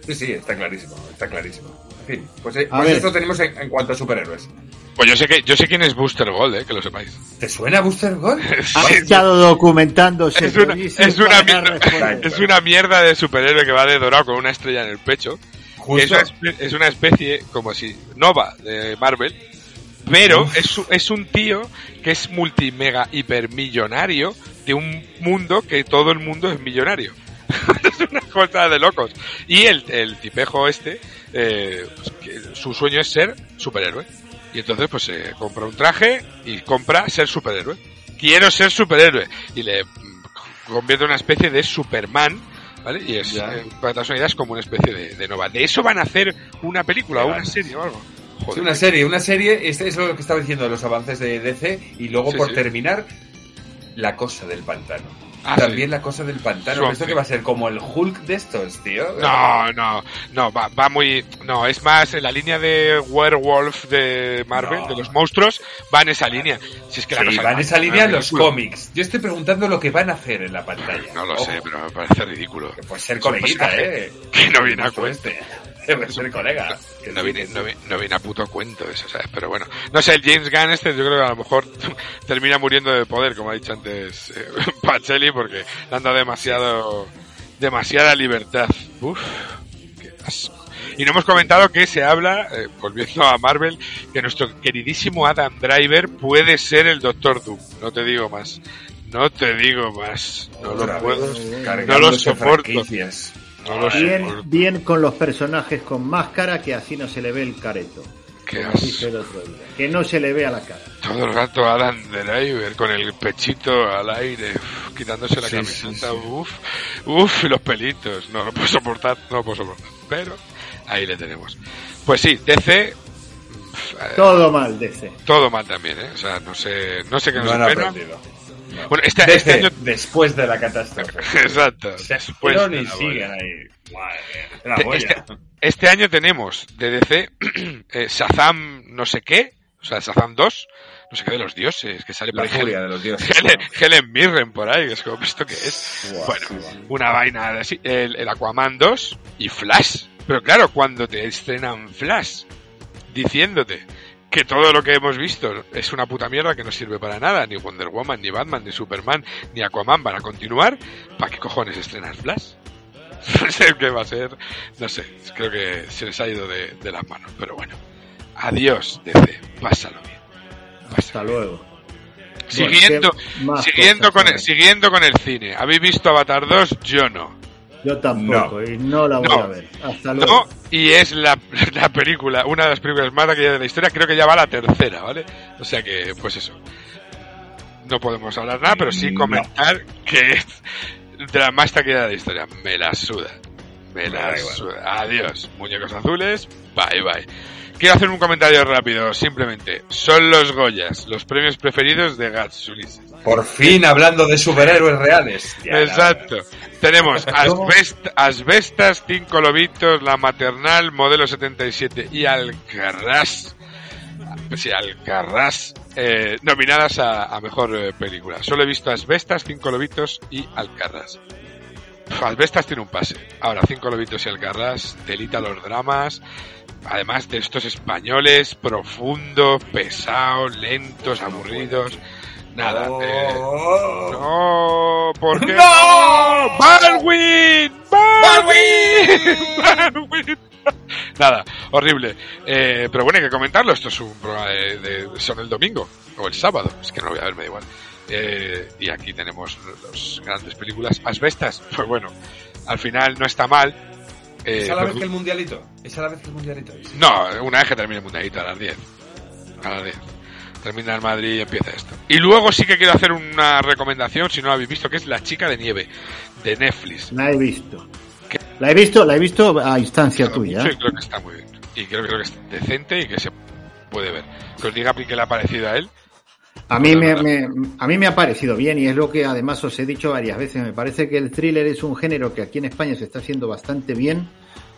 Sí, sí, está clarísimo, está clarísimo. En fin, pues, eh, pues esto tenemos en, en cuanto a superhéroes. Pues yo sé que yo sé quién es Booster Gold, eh, que lo sepáis. ¿Te suena Booster Gold? <laughs> Ha Sí, estado documentándose. es una, es, una mierda, es una mierda de superhéroe que va de dorado con una estrella en el pecho. Es una, espe- es una especie como si Nova de Marvel, pero es, es un tío que es multimega hipermillonario de un mundo que todo el mundo es millonario. <laughs> es una cosa de locos. Y el, el tipejo este, eh, pues, su sueño es ser superhéroe. Y entonces pues se compra un traje y compra ser superhéroe. Quiero ser superhéroe. Y le mm, convierte en una especie de Superman, ¿vale? Y es, eh, idea, es como una especie de, de Nova. De eso van a hacer una película o una serie o algo. Sí, una serie, una serie, este es lo que estaba diciendo de los avances de DC y luego Sí, por sí. terminar, la cosa del pantano. Ah, También sí. la cosa del pantano. Swamp ¿Esto que va a ser? ¿Como el Hulk de estos, tío? No, no, no, va, va muy... No, es más en la línea de Werewolf de Marvel, No. de los monstruos, va en esa línea. Si es que la Sí, cosa van en esa línea los cómics. Yo estoy preguntando lo que van a hacer en la pantalla. No lo Ojo, sé, pero me parece ridículo. Que puede ser personaje ¿eh? Que no viene a Como cuento. este. <laughs> Debe ser colega. <laughs> Que No viene, no, vi- no viene a puto cuento eso, ¿sabes? Pero bueno, no sé, el James Gunn este yo creo que a lo mejor <laughs> termina muriendo de poder, como ha dicho antes eh, Pacelli, porque le han dado demasiado, demasiada libertad. Uf, qué asco. Y no hemos comentado que se habla, eh, volviendo a Marvel, que nuestro queridísimo Adam Driver puede ser el Doctor Doom. No te digo más. No te digo más. No lo puedo. No lo soporto. franquicias. No lo Bien, con los personajes con máscara que así no se le ve el careto. El otro día. Que no se le ve a la cara. Todo el rato Adam Driver con el pechito al aire, uf, quitándose la Sí, camiseta, sí, sí. uff, uff, y los pelitos. No lo puedo soportar, no lo puedo soportar. Pero ahí le tenemos. Pues sí, DC, eh, Todo mal, DC. todo mal también, ¿eh? O sea, no sé, no sé qué nos No espera. aprendido. No. Bueno, este, este año... después de la catástrofe. <laughs> Exacto. Se después de y la siguen ahí. Madre la Este-. Este año tenemos de DC <clears throat> eh, Shazam no sé qué, o sea, Shazam 2, no sé qué de los dioses, que sale La por furia de los dioses. Helen, Helen Mirren por ahí, que es como, ¿esto qué es? Bueno, una vaina de así, el, el Aquaman 2 y Flash. Pero claro, cuando te estrenan Flash diciéndote que todo lo que hemos visto es una puta mierda que no sirve para nada, ni Wonder Woman, ni Batman, ni Superman, ni Aquaman van a continuar, ¿para qué cojones estrenas Flash? <laughs> No sé qué va a ser, no sé, creo que se les ha ido de, de las manos, pero bueno. Adiós, DC, pásalo bien. Hasta luego. Siguiendo, Bueno, ¿qué más siguiendo, cosas con el, siguiendo con el cine. ¿Habéis visto Avatar 2? Yo no. Yo tampoco, y no la voy No. a ver. Hasta luego. No, y es la, <laughs> la película, una de las películas más taquilleras de la historia, creo que ya va la tercera, ¿vale? O sea que, pues eso. No podemos hablar nada, pero sí comentar que es de la más taquillera de la historia. Me la suda. Me la suda. Adiós. Muñecos azules. Bye bye. Quiero hacer un comentario rápido, simplemente. Son los Goyas, los premios preferidos de Gats Ulises. Por fin hablando de superhéroes reales. Ya, Exacto. Tenemos. <laughs> Asbest- Asbestas, Cinco Lobitos, La Maternal, Modelo 77 y Alcarrás. Sí, Alcarrás. eh, nominadas a, a Mejor eh, Película. Solo he visto Asbestas, Cinco Lobitos y Alcarrás. Asbestas tiene un pase. Ahora, Cinco Lobitos y Alcarrás delita los dramas. Además de estos españoles, profundos, pesados, lentos, aburridos. Nada. eh, Oh. no, ¿por qué? ¡No! ¡Baldwin! ¡Baldwin! ¡Baldwin! Nada, horrible. Eh, pero bueno, hay que comentarlo. Esto es un programa de, de- son el domingo o el sábado. Es que no lo voy a ver, me da igual. Eh, y aquí tenemos las grandes películas. Asbestas, <laughs> pues bueno, al final no está mal. Eh, ¿Es a la me vez que el mundialito? ¿Es a la vez que el mundialito? Sí. no, una vez que termine el mundialito, a las 10. A las 10. Termina el Madrid y empieza esto. Y luego sí que quiero hacer una recomendación, si no lo habéis visto, que es La chica de nieve, de Netflix. La he visto. La he visto, la he visto a instancia tuya. Sí, creo que está muy bien. Y creo, creo que es decente y que se puede ver. Que os diga qué le ha parecido a él. A mí me, me- a mí me ha parecido bien y es lo que además os he dicho varias veces. Me parece que el thriller es un género que aquí en España se está haciendo bastante bien,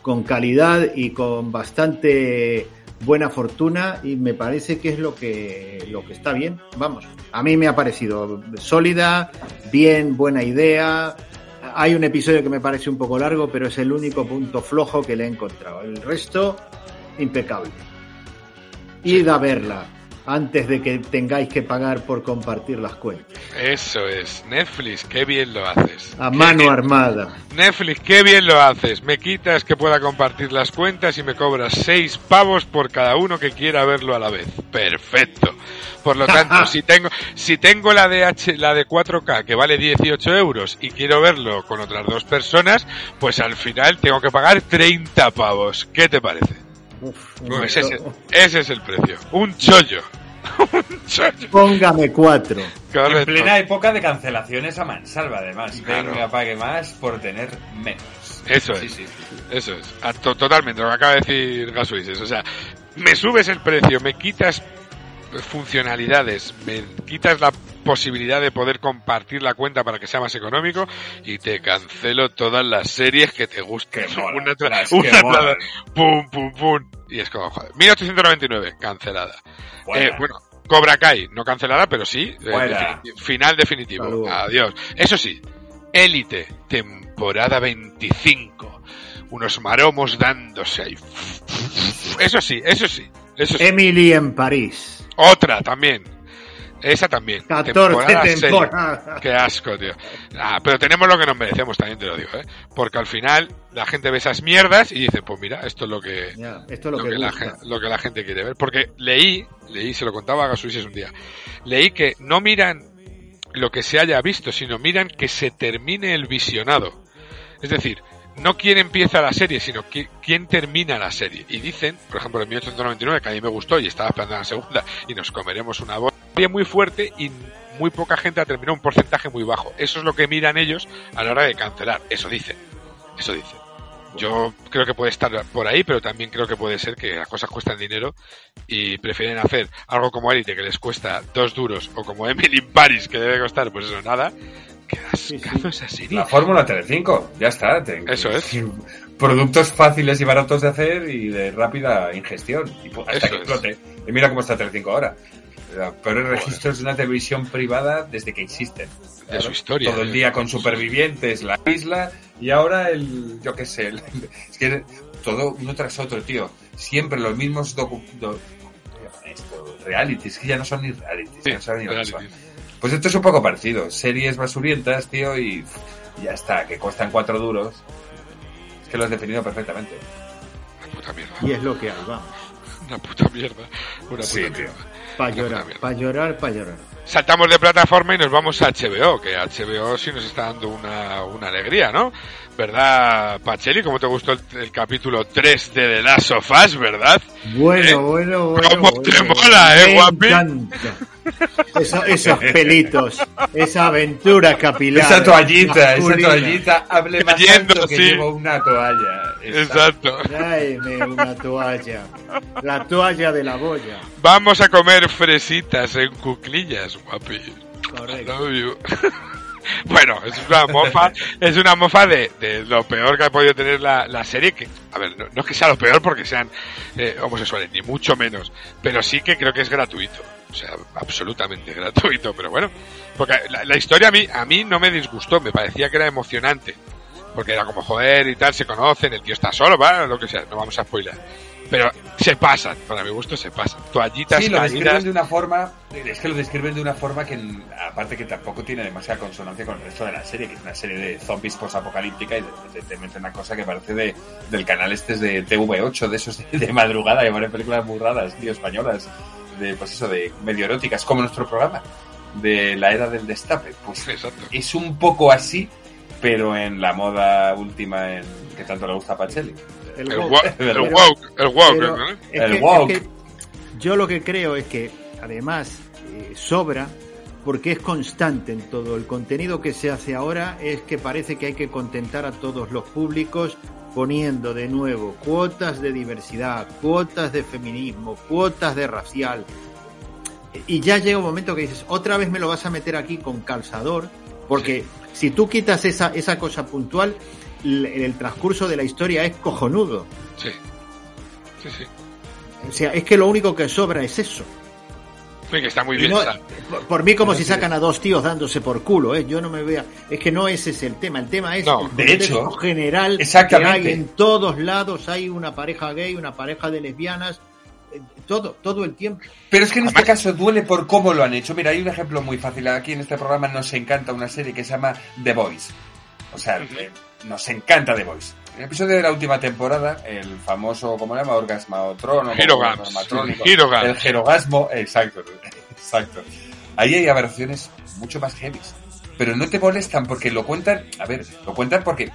con calidad y con bastante buena fortuna y me parece que es lo que lo que está bien. Vamos, a mí me ha parecido sólida, bien, buena idea. Hay un episodio que me parece un poco largo, pero es el único punto flojo que le he encontrado. El resto, impecable. Id a verla antes de que tengáis que pagar por compartir las cuentas. Eso es. Netflix, qué bien lo haces. A Qué mano bien- armada. Netflix, qué bien lo haces. Me quitas que pueda compartir las cuentas y me cobras seis pavos por cada uno que quiera verlo a la vez. Perfecto. Por lo tanto, <laughs> si tengo, si tengo la de H, la de 4K que vale 18 euros y quiero verlo con otras dos personas, pues al final tengo que pagar 30 pavos. ¿Qué te parece? Uf, ese, ese es el precio. Un chollo. <laughs> Un chollo. Póngame cuatro. En plena época de cancelaciones a mansalva, además. Claro. Venga, pague más por tener menos. Eso Sí, es. sí, sí. Eso es. Totalmente, lo que acaba de decir Gasuises. O sea, me subes el precio, me quitas funcionalidades, me quitas la posibilidad de poder compartir la cuenta para que sea más económico y te cancelo todas las series que te gusten. <laughs> Una tras- tras- pum, pum, pum. Y es como, joder. 1899, cancelada. Eh, bueno, Cobra Kai, no cancelada, pero sí. eh, defini- final definitivo. Adiós. Eso sí, Élite, temporada 25. Unos maromos dándose ahí. Eso sí, eso sí. Eso sí. Emily en París. Otra también. Esa también. 14 Temporada temporadas. Qué asco, tío. Ah, pero tenemos lo que nos merecemos, también te lo digo, ¿eh? Porque al final la gente ve esas mierdas y dice, pues mira, esto es lo que, esto es lo, lo que, que, la, lo que la gente quiere ver. Porque leí, leí, se lo contaba a Gasuises un día, leí que no miran lo que se haya visto, sino miran que se termine el visionado. Es decir, no quién empieza la serie, sino qui- quién termina la serie. Y dicen, por ejemplo, en 1899, que a mí me gustó y estaba esperando la segunda, y nos comeremos una voz muy fuerte y muy poca gente ha terminado un porcentaje muy bajo. Eso es lo que miran ellos a la hora de cancelar. Eso dicen. Eso dicen. Yo creo que puede estar por ahí, pero también creo que puede ser que las cosas cuestan dinero y prefieren hacer algo como Elite que les cuesta dos duros o como Emily in Paris que debe costar pues eso nada. Que Sí, sí. ascazo esa serie. La Fórmula Telecinco, ya está. te- Eso es. <laughs> Productos fáciles y baratos de hacer y de rápida ingestión. Y hasta Eso que es. explote. Y mira cómo está Telecinco ahora. Los peores registros de una televisión privada desde que existen. De su historia. Todo el día con supervivientes, la isla, y ahora el, yo qué sé, el- <laughs> es que todo uno tras otro, tío. Siempre los mismos docu, do- esto, realities, que ya no son ni realities, Sí, no saben ni son. Pues esto es un poco parecido. Series basurientas, tío, y ya está, que cuestan cuatro duros. Es que lo has definido perfectamente. Una puta mierda. Y es lo que hay, vamos. Una puta mierda. Una Sí, puta tío. mierda. Para llorar, para llorar, para llorar. Saltamos de plataforma y nos vamos a HBO, que HBO sí nos está dando una, una alegría, ¿no? ¿Verdad, Pacheli? ¿Cómo te gustó el, el capítulo 3 de The Last of Us, verdad? Bueno, ¿Eh? bueno, bueno. ¿Cómo bueno, te bueno. mola, eh, Me guapi? Eso- esos pelitos, esa aventura capilar. esa toallita, esa masculina. toallita, hable más Cayendo, alto que sí. llevo una toalla. Exacto. Tráeme una toalla. La toalla de la boya. Vamos a comer fresitas en cuclillas, guapi. I Correcto. love you. <laughs> Bueno, es una mofa, es una mofa de, de lo peor que ha podido tener la, la serie, que, a ver, no, no es que sea lo peor porque sean eh, homosexuales, ni mucho menos, pero sí que creo que es gratuito, o sea, absolutamente <laughs> gratuito, pero bueno, porque la, la historia a mí, a mí no me disgustó, me parecía que era emocionante, porque era como joder y tal, se conocen, el tío está solo, va, lo que sea, no vamos a spoiler, pero se pasan, para mi gusto se pasan, toallitas Sí, lo describen de una forma, es que lo describen de una forma que, aparte que tampoco tiene demasiada consonancia con el resto de la serie, que es una serie de zombies posapocalíptica y te mete una cosa que parece de, del canal este de TV8, de esos de, de madrugada, que ponen películas burradas, tío, españolas, de, pues eso, de medio eróticas, como nuestro programa, de la era del destape. Pues exacto. es un poco así, pero en la moda última en, que tanto le gusta a Pacheli. El El, woke. wo- el <laughs> woke, el woke, Pero ¿no? es El que- es woke. que yo lo que creo es que además eh, sobra porque es constante en todo. El contenido que se hace ahora es que parece que hay que contentar a todos los públicos poniendo de nuevo cuotas de diversidad, cuotas de feminismo, cuotas de racial. Y ya llega un momento que dices, otra vez me lo vas a meter aquí con calzador, porque si tú quitas esa, esa cosa puntual, el, el transcurso de la historia es cojonudo. Sí. Sí, sí. O sea, es que lo único que sobra es eso. Sí, que está muy bien. no- por, por mí como No, si sacan a dos tíos dándose por culo, ¿eh? Yo no me vea. Es que no ese es el tema. El tema es No, el de hecho, general exactamente. que hay en todos lados. Hay una pareja gay, una pareja de lesbianas, eh, todo, todo el tiempo. Pero es que en este caso duele por cómo lo han hecho. Mira, hay un ejemplo muy fácil. Aquí en este programa nos encanta una serie que se llama The Voice. O sea, eh, nos encanta The Voice. El episodio de la última temporada, el famoso, ¿cómo se llama? Girogams. El gerogasmo, exacto, exacto. Ahí hay aberraciones mucho más heavy. Pero no te molestan porque lo cuentan, a ver, lo cuentan porque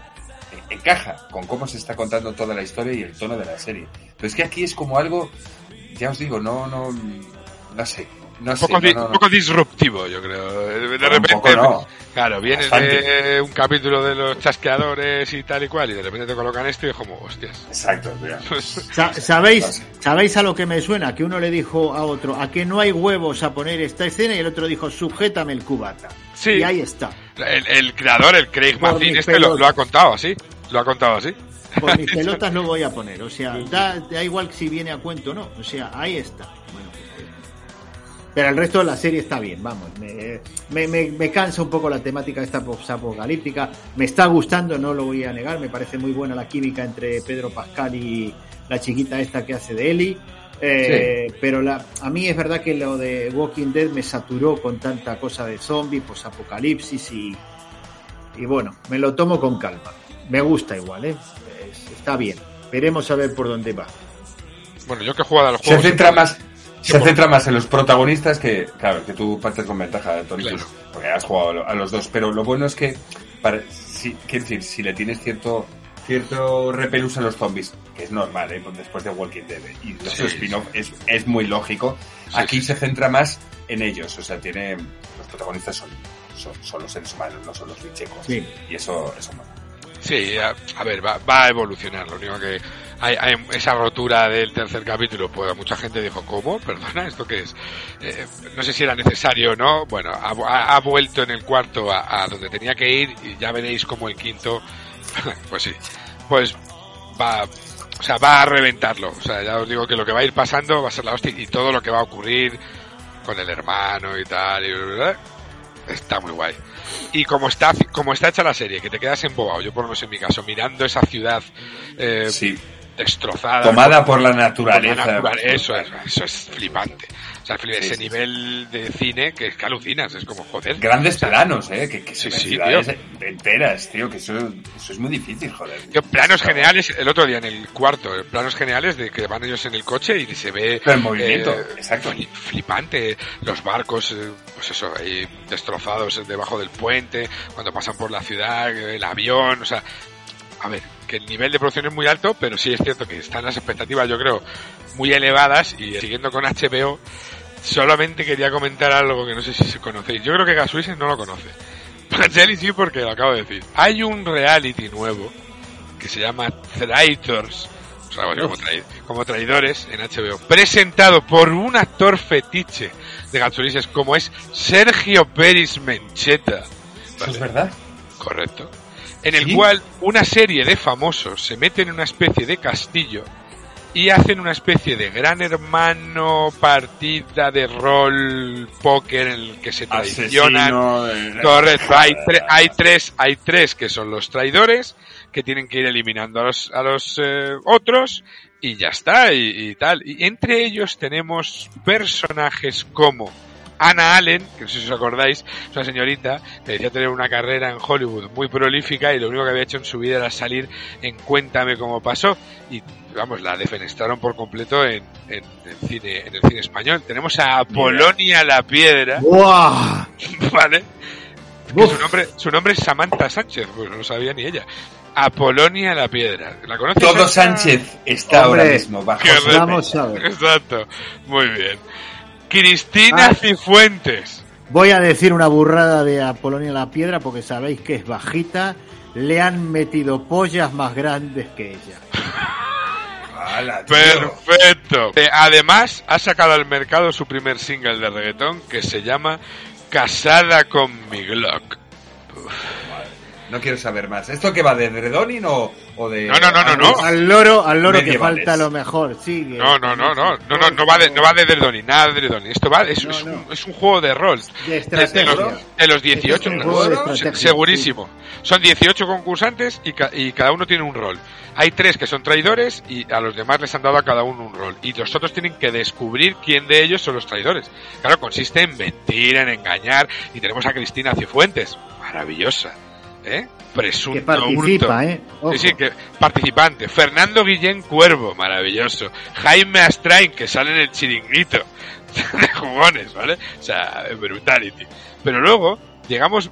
encaja con cómo se está contando toda la historia y el tono de la serie. Pero es que aquí es como algo, ya os digo, no, no, no sé. No Un sé. poco, no, di- no, un no. poco disruptivo, yo creo. De repente, claro, vienes Bastante. de un capítulo de los chasqueadores y tal y cual, y de repente te colocan esto y es como, hostias. Exacto, <laughs> ¿Sabéis, ¿Sabéis a lo que me suena? Que uno le dijo a otro, a que no hay huevos a poner esta escena y el otro dijo, sujétame el cubata. Sí. Y ahí está. El, el creador, el Craig mis este lo, ha contado así. Lo ha contado así. Por mis <laughs> pelotas lo voy a poner. O sea, da, da igual si viene a cuento o no. O sea, ahí está. Bueno, pues ahí está. Pero el resto de la serie está bien, vamos. Me, me, me- me cansa un poco la temática esta apocalíptica. Me está gustando, no lo voy a negar. Me parece muy buena la química entre Pedro Pascal y la chiquita esta que hace de Ellie. Eh, Pero la, a mí es verdad que lo de Walking Dead me saturó con tanta cosa de zombies, posapocalipsis y, y bueno, me lo tomo con calma. Me gusta igual, ¿eh? Es- está bien. Veremos a ver por dónde va. Bueno, yo que he jugado a los Se juegos. centra más. Se centra más en los protagonistas que, claro, que tú partes con ventaja, Tony, Claro. pues, porque has jugado a lo- a los dos. Pero lo bueno es que, para, si, quiero decir, si le tienes cierto cierto repelús a los zombies, que es normal, ¿eh? Después de Walking Dead ¿eh? y los Sí, spin-off es, es muy lógico. Sí, Aquí se centra más en ellos, o sea, tiene los protagonistas son, son, son los seres humanos, no son los bichecos. Y eso, eso mola. Sí, a, ver, va, va a evolucionar. Lo único que hay, hay esa rotura del tercer capítulo, pues mucha gente dijo, ¿cómo? Perdona, ¿esto qué es? Eh, no sé si era necesario o no. Bueno, ha, vuelto en el cuarto a, a donde tenía que ir y ya veréis como el quinto, <laughs> pues sí, pues va, o sea, va a reventarlo. O sea, ya os digo que lo que va a ir pasando va a ser la hostia y todo lo que va a ocurrir con el hermano y tal, y, está muy guay. Y como está, como está hecha la serie, que te quedas embobado, yo por lo menos en mi caso, mirando esa ciudad eh, Sí, destrozada. tomada por la por la naturaleza. eso, es, eso es flipante. O sea, ese sí, nivel de cine que, que alucinas, es como joder. Grandes planos, ¿eh? Que, que Sí, ciudades tío. enteras, tío, que eso, eso es muy difícil, joder. Planos generales, el otro día en el cuarto, planos generales de que van ellos en el coche y se ve Pero el movimiento, eh, exacto. fli- flipante, los barcos, eh, pues eso, ahí destrozados debajo del puente, cuando pasan por la ciudad, el avión, o sea, a ver, que el nivel de producción es muy alto, pero sí es cierto que están las expectativas, yo creo, muy elevadas y siguiendo con HBO, solamente quería comentar algo que no sé si conocéis. Yo creo que Gasuisen no lo conoce. <laughs> Jelly sí porque lo acabo de decir. Hay un reality nuevo que se llama Traitors, o sea, como, trai- como traidores en HBO, presentado por un actor fetiche de Gatsulises como es Sergio Peris Mencheta. Eso Vale. es verdad. Correcto. En el ¿Sí? cual una serie de famosos se meten en una especie de castillo y hacen una especie de gran hermano partida de rol póker en el que se traicionan. Eh, Correcto, hay, tre- hay tres, hay tres que son los traidores que tienen que ir eliminando a los, a los eh, otros y ya está y, y tal. Y entre ellos tenemos personajes como Anna Allen, que no sé si os acordáis, es una señorita que decía tener una carrera en Hollywood muy prolífica y lo único que había hecho en su vida era salir en Cuéntame cómo pasó y vamos, la defenestraron por completo en, en el cine, en el cine español. Tenemos a Apolonia la Piedra, ¡Buah! <laughs> ¿vale? Que su nombre, su nombre es Samantha Sánchez, pues no lo sabía ni ella. Apolonia la Piedra. ¿La conoces? Todo? Sánchez está Hombre, ahora mismo bajo Vamos a ver. Exacto, muy bien. Cristina Ah. Cifuentes. Voy a decir una burrada de Apolonia la Piedra porque sabéis que es bajita. Le han metido pollas más grandes que ella. Perfecto. Eh, además, ha sacado al mercado su primer single de reggaetón que se llama Casada con mi Glock. No quiero saber más. ¿Esto qué va de Redonin o, o de.? No, no, no, no, no. Al loro, al loro que falta lo mejor. Sigue. No, no, no, no, no, no, no va de, no va de Dredoni, nada de Dredoni. Esto va, es, No, es, no. Un, es un juego de rol. De estrategia. los, de los 18, Este es un juego de ¿no? estrategia, segurísimo. Son 18 concursantes y, ca- y cada uno tiene un rol. Hay tres que son traidores y a los demás les han dado a cada uno un rol. Y los otros tienen que descubrir quién de ellos son los traidores. Claro, consiste en mentir, en engañar. Y tenemos a Cristina Cifuentes, maravillosa. ¿Eh? Presunto Que participa, hurto. ¿eh? Ojo. Sí, sí, que participante. Fernando Guillén Cuervo, maravilloso. Jaime Astrain, que sale en el chiringuito <laughs> de jugones, ¿vale? O sea, brutality. Pero luego, llegamos,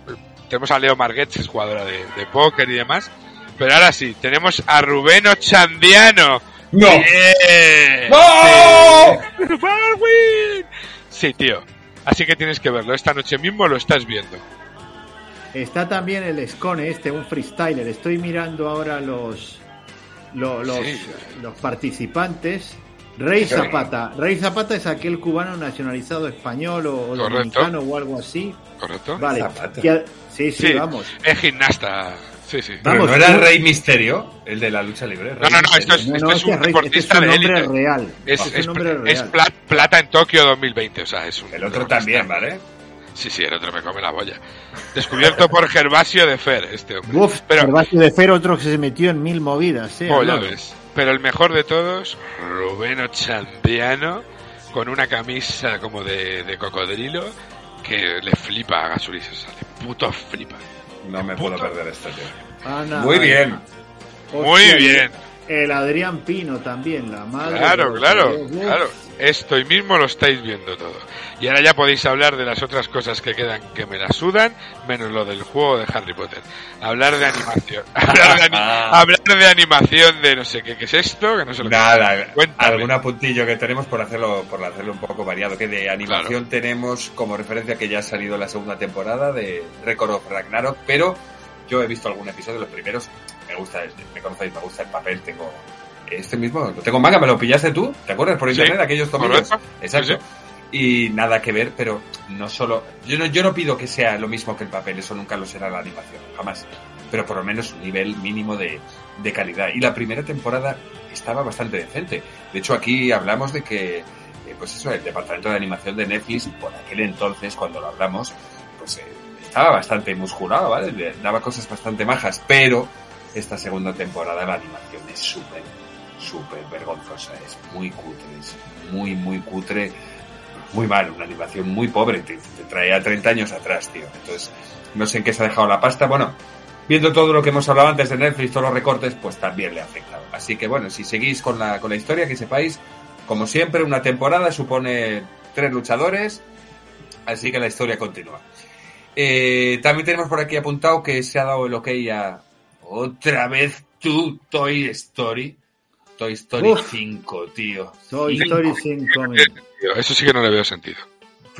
tenemos a Leo Marguets, es jugadora de, de póker y demás. Pero ahora sí, tenemos a Rubeno Chandiano. ¡No! Bien. ¡No! Sí, tío. Así que tienes que verlo. Esta noche mismo lo estás viendo. Está también el Scone este, un freestyler. Estoy mirando ahora los lo- los, Sí. los participantes. Rey Sí. Zapata. Rey Zapata es aquel cubano nacionalizado español o, o dominicano o algo así. ¿Correcto? Vale. Zapata. Sí, sí, Sí. vamos. Es gimnasta. Sí, sí. Vamos, no era Rey Misterio, el de la lucha libre. No, no, no, esto es, No, esto no, es este un es Rey- este es deportista su de nombre élite. real. Es, es, nombre es real. pla- plata en Tokio 2020, o sea, es un... El otro deportista. también, ¿vale? Sí, sí, el otro me come la bolla. Descubierto por Gervasio de Fer, este hombre. Uf, Pero, Gervasio de Fer, otro que se metió en mil movidas. Eh, oh, ya ves. Pero el mejor de todos, Rubén Ochandiano, con una camisa como de, de cocodrilo, que le flipa a Gasuris, o sea, le puto flipa. No me puedo perder esto, tío. Ana, Muy bien. Muy bien. El Adrián Pino también, la madre. Claro, claro, claro. Esto y mismo lo estáis viendo todo. Y ahora ya podéis hablar de las otras cosas que quedan que me la sudan, menos lo del juego de Harry Potter. Hablar de animación. <laughs> hablar, de ani- hablar de animación de no sé qué, qué es esto, que no sé lo que Nada, Cuéntame. algún apuntillo que tenemos por hacerlo, por hacerlo un poco variado, que de animación tenemos como referencia que ya ha salido la segunda temporada de Record of Ragnarok, pero yo he visto algún episodio, los primeros, me gusta, me conocéis, me gusta el papel, tengo este mismo, lo tengo en manga, me lo pillaste tú, ¿te acuerdas por Sí, internet aquellos domingos? correcto. Exacto. Sí, Y nada que ver, pero no solo, yo no, yo no pido que sea lo mismo que el papel, eso nunca lo será la animación, jamás. Pero por lo menos un nivel mínimo de, de calidad. Y la primera temporada estaba bastante decente. De hecho, aquí hablamos de que, eh, pues eso, el departamento de animación de Netflix, por aquel entonces, cuando lo hablamos, pues eh, estaba bastante musculado, ¿vale? Le Daba cosas bastante majas, pero esta segunda temporada la animación es súper, súper vergonzosa, es muy cutre, es muy, muy cutre, muy mal, una animación muy pobre, te, te trae a 30 años atrás, tío. Entonces, no sé en qué se ha dejado la pasta, bueno, viendo todo lo que hemos hablado antes de Netflix, todos los recortes, pues también le ha afectado. Así que bueno, si seguís con la, con la historia, que sepáis, como siempre, una temporada supone tres luchadores, así que la historia continúa. Eh, también tenemos por aquí apuntado que se ha dado el ok a otra vez tu Toy Story. Toy Story Uf. 5, tío. Toy Cinco. Story 5. Tío, Eso sí que no le veo sentido.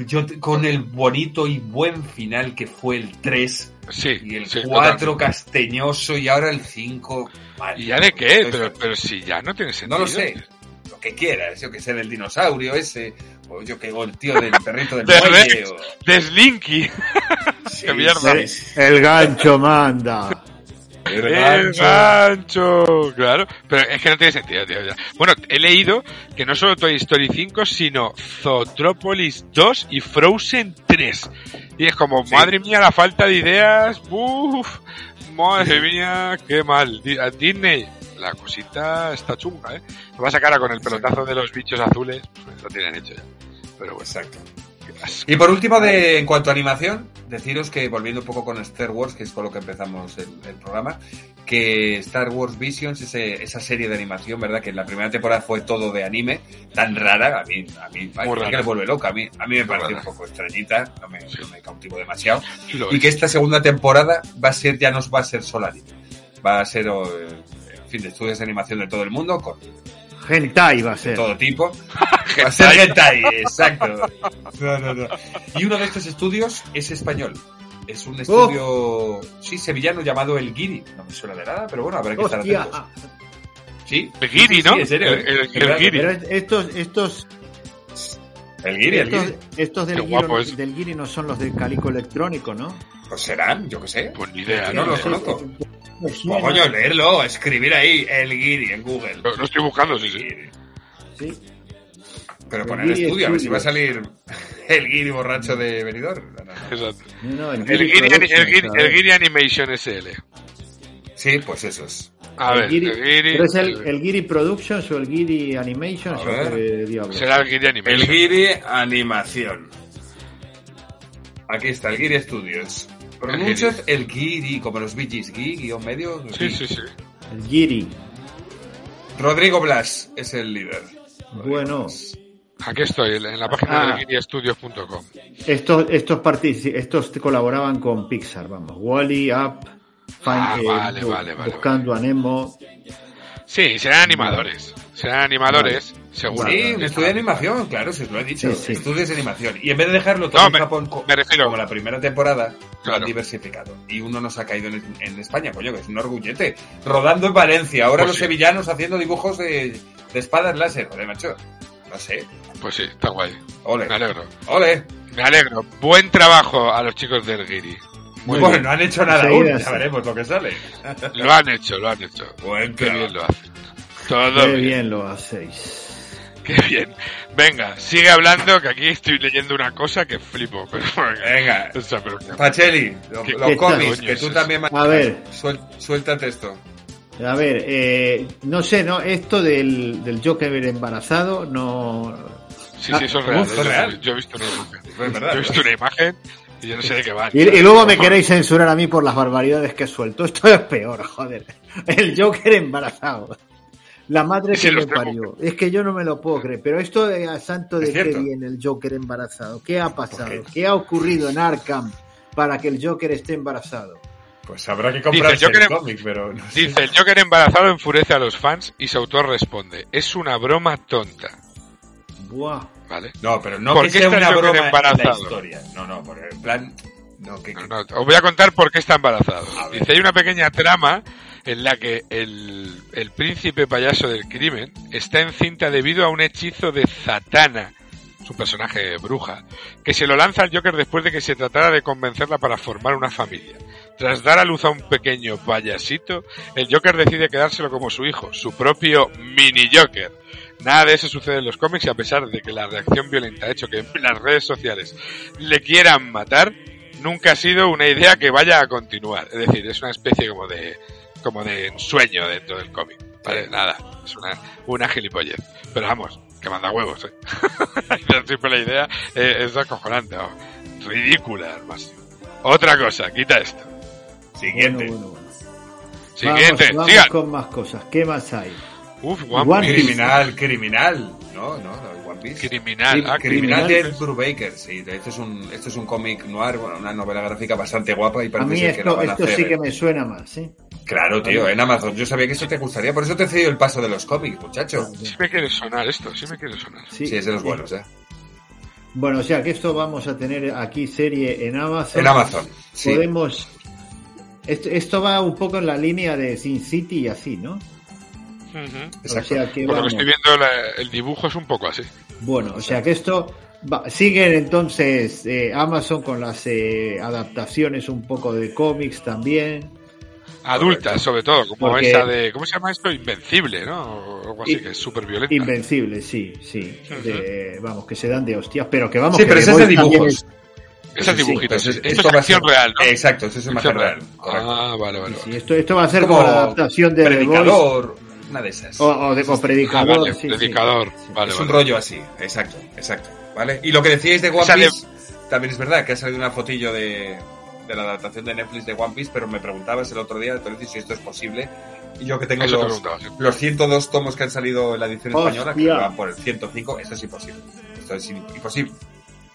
Yo te- con el bonito y buen final que fue el 3 Sí, y el sí, 4 totalmente. casteñoso y ahora el 5. mal. ¿Y ya de qué? Pero, Story. pero si ya no tiene sentido. No lo sé. Lo que quieras, yo que sé, del dinosaurio ese, o yo que, o el tío del perrito del <laughs> De muelle, Rex. o... De Slinky. Sí, <laughs> ¡Qué mierda! El gancho manda. El ¡El gancho. gancho! Claro, pero es que no tiene sentido, tío. ya. Bueno, he leído que no solo Toy Story 5, sino Zootropolis 2 y Frozen 3. Y es como, Sí. madre mía, la falta de ideas. ¡Uf! Madre mía, qué mal. A Disney, la cosita está chunga, ¿eh? Lo va a sacar ahora con el pelotazo de los bichos azules. Pues lo tienen hecho ya. Pero bueno, Exacto. Y por último, de, en cuanto a animación, deciros que volviendo un poco con Star Wars, que es con lo que empezamos el, el programa, que Star Wars Visions, ese- esa serie de animación, ¿verdad? Que en la primera temporada fue todo de anime, tan rara, a mí, a mí, a que le vuelve loca, a mí, a mí me parece un poco extrañita, no me, no me cautivo demasiado. <laughs> Lo Y es. que esta segunda temporada va a ser, ya no va a ser solo anime, va a ser, eh, en fin, de estudios de animación de todo el mundo, con Hentai va a de ser. todo tipo. <laughs> Va a ser hentai, exacto. No, no, no. Y uno de estos estudios es español. Es un estudio, sí, sevillano llamado El Guiri. No me suena de nada, pero bueno, habrá que estar atentos. Sí, El Guiri, sí, sí, ¿no? en serio, El- ¿eh? el- Es el. Guiri. Pero estos, estos, El Guiri, el estos, Guiri. estos del, Guiri, es. del Guiri no son los del calico electrónico, ¿no? Pues serán, yo qué sé. Pues ni idea, No ¿no? los No, conozco. Suena. coño, leerlo, escribir ahí El Guiri en Google. lo estoy buscando, sí, sí. Sí. Pero poner estudio, a ver si va a salir <laughs> el Guiri borracho de Benidorm. No, no. Exacto. No, no, El Guiri el, el Animation SL. Sí, pues esos. A El ver, el Giri, ¿Pero es el, el Giri Productions o el Giri Animations A o ver. qué diablos? será el Giri El Animation. Giri Animación. Aquí está, el Giri Studios. Pronuncias el Giri, como los Gees, Gui, guion medio. Sí, sí, sí. El Giri. Rodrigo Blas es el líder. Bueno, Aquí estoy, en la página Ah. de GiriStudios.com. estos, estos, estos colaboraban con Pixar, vamos. Wally, Up, Ah, eh, vale, Bu- vale, vale, Buscando a Nemo. Sí, serán animadores. Serán animadores. seguro. Sí, un estudio de animación, claro, si os lo he dicho. Sí, sí. Estudios de animación. Y en vez de dejarlo todo No, en me- Japón co- me refiero- como la primera temporada, lo han diversificado. Y uno nos ha caído en, en España, coño, que es un orgullete. Rodando en Valencia, ahora Pues los sí. sevillanos haciendo dibujos de, de espadas láser. Joder, macho. No sé. Pues sí, está guay. Ole. Me alegro. Ole. Me alegro. Buen trabajo a los chicos del Giri. Muy bueno, bien. no han hecho nada Enseguida aún. Ya veremos lo que sale. Lo han hecho, lo han hecho. Buen Qué bien lo hacen. Todo Qué bien. bien lo hacéis. Qué bien. Venga, sigue hablando que aquí estoy leyendo una cosa que flipo. Pero Venga. O sea, pero que- Pacheli, lo- ¿Qué- los qué cómics, que es tú eso? también... A ver. Suel- suéltate esto. A ver, eh, no sé, no, esto del, del Joker embarazado, no. Sí, Ah, sí, eso es real. uf, Yo- es real. Yo he visto una imagen. Es verdad, Yo he visto una imagen <laughs> yo no sé de qué van. Y, y luego me queréis <laughs> censurar a mí por las barbaridades que suelto. Esto es peor, joder. El Joker embarazado. La madre que me parió. Es que yo no me lo puedo creer. Pero esto de a santo de qué viene el Joker embarazado. ¿Qué ha pasado? ¿Por qué? ¿Qué ha ocurrido en Arkham para que el Joker esté embarazado? Pues habrá que Dice, yo el creo- cómic, pero no sé. Dice, el Joker embarazado enfurece a los fans y su autor responde, es una broma tonta. Buah. ¿Vale? No, pero no ¿Por que qué sea una Joker broma en la embarazado? historia. No, no, por en plan... No, que... No, no, os voy a contar por qué está embarazado. Dice, hay una pequeña trama en la que el, el príncipe payaso del crimen está encinta debido a un hechizo de Zatanna, su personaje bruja, que se lo lanza al Joker después de que se tratara de convencerla para formar una familia. Tras dar a luz a un pequeño payasito, el Joker decide quedárselo como su hijo, su propio mini Joker. Nada de eso sucede en los cómics y a pesar de que la reacción violenta ha hecho que en <laughs> las redes sociales le quieran matar, nunca ha sido una idea que vaya a continuar. Es decir, es una especie como de como de ensueño dentro del cómic. Vale, nada, es una, una gilipollez. Pero vamos, que manda huevos, eh. <laughs> Siempre la idea eh, es acojonante, vamos. ridícula al máximo. Otra cosa, quita esto. Siguiente. Bueno, bueno, bueno. Siguiente, vamos, con más cosas. ¿Qué más hay? Uf, One One Piece. Criminal, criminal. No, no, no, One Piece. Criminal. Ah, Criminal Criminal. de Ed Brubaker, sí. Este es un, este es un cómic noir, bueno, una novela gráfica bastante guapa y A parece mí ser que la esto, van a esto hacer. sí que me suena más, ¿eh? Claro, tío, en Amazon. Yo sabía que eso te gustaría, por eso te he cedido el paso de los cómics, muchacho. Sí me quiere sonar esto, sí me quiere sonar. Sí, Sí, es de los sí. buenos, ¿eh? Bueno, o sea que esto vamos a tener aquí serie en Amazon. En Amazon, sí. Podemos. Esto, esto va un poco en la línea de Sin City y así, ¿no? Ujú. O Exacto. sea que Por lo que estoy viendo, la- el dibujo es un poco así. Bueno, o sea que esto va- siguen entonces eh, Amazon con las eh, adaptaciones un poco de cómics también. Adultas, sobre todo, como Porque- esa de. ¿Cómo se llama esto? Invencible, ¿no? O algo así, In- que es súper violenta. Invencible, sí, sí. De- vamos, que se dan de hostias, pero que vamos. Sí, que pero es de también Esas Sí, dibujitos. pues esto esto es acción ser- real, ¿no? Exacto, eso es imagen real. correcto. Ah, vale, vale. sí, esto, esto va a ser Como como, la adaptación de Voice Predicador, una de esas. o, o de o Ah, Predicador. vale, sí, sí. predicador. Sí. Vale, es vale. un rollo así, exacto, exacto. ¿Vale? Y lo que decíais de One Piece, también es verdad que ha salido una fotillo de, de la adaptación de Netflix de One Piece, pero me preguntabas el otro día, Torres, si esto es posible. Y yo que tengo los, los 102 tomos que han salido en la edición Hostia. española, que van por el 105, esto es imposible. Esto es im- imposible.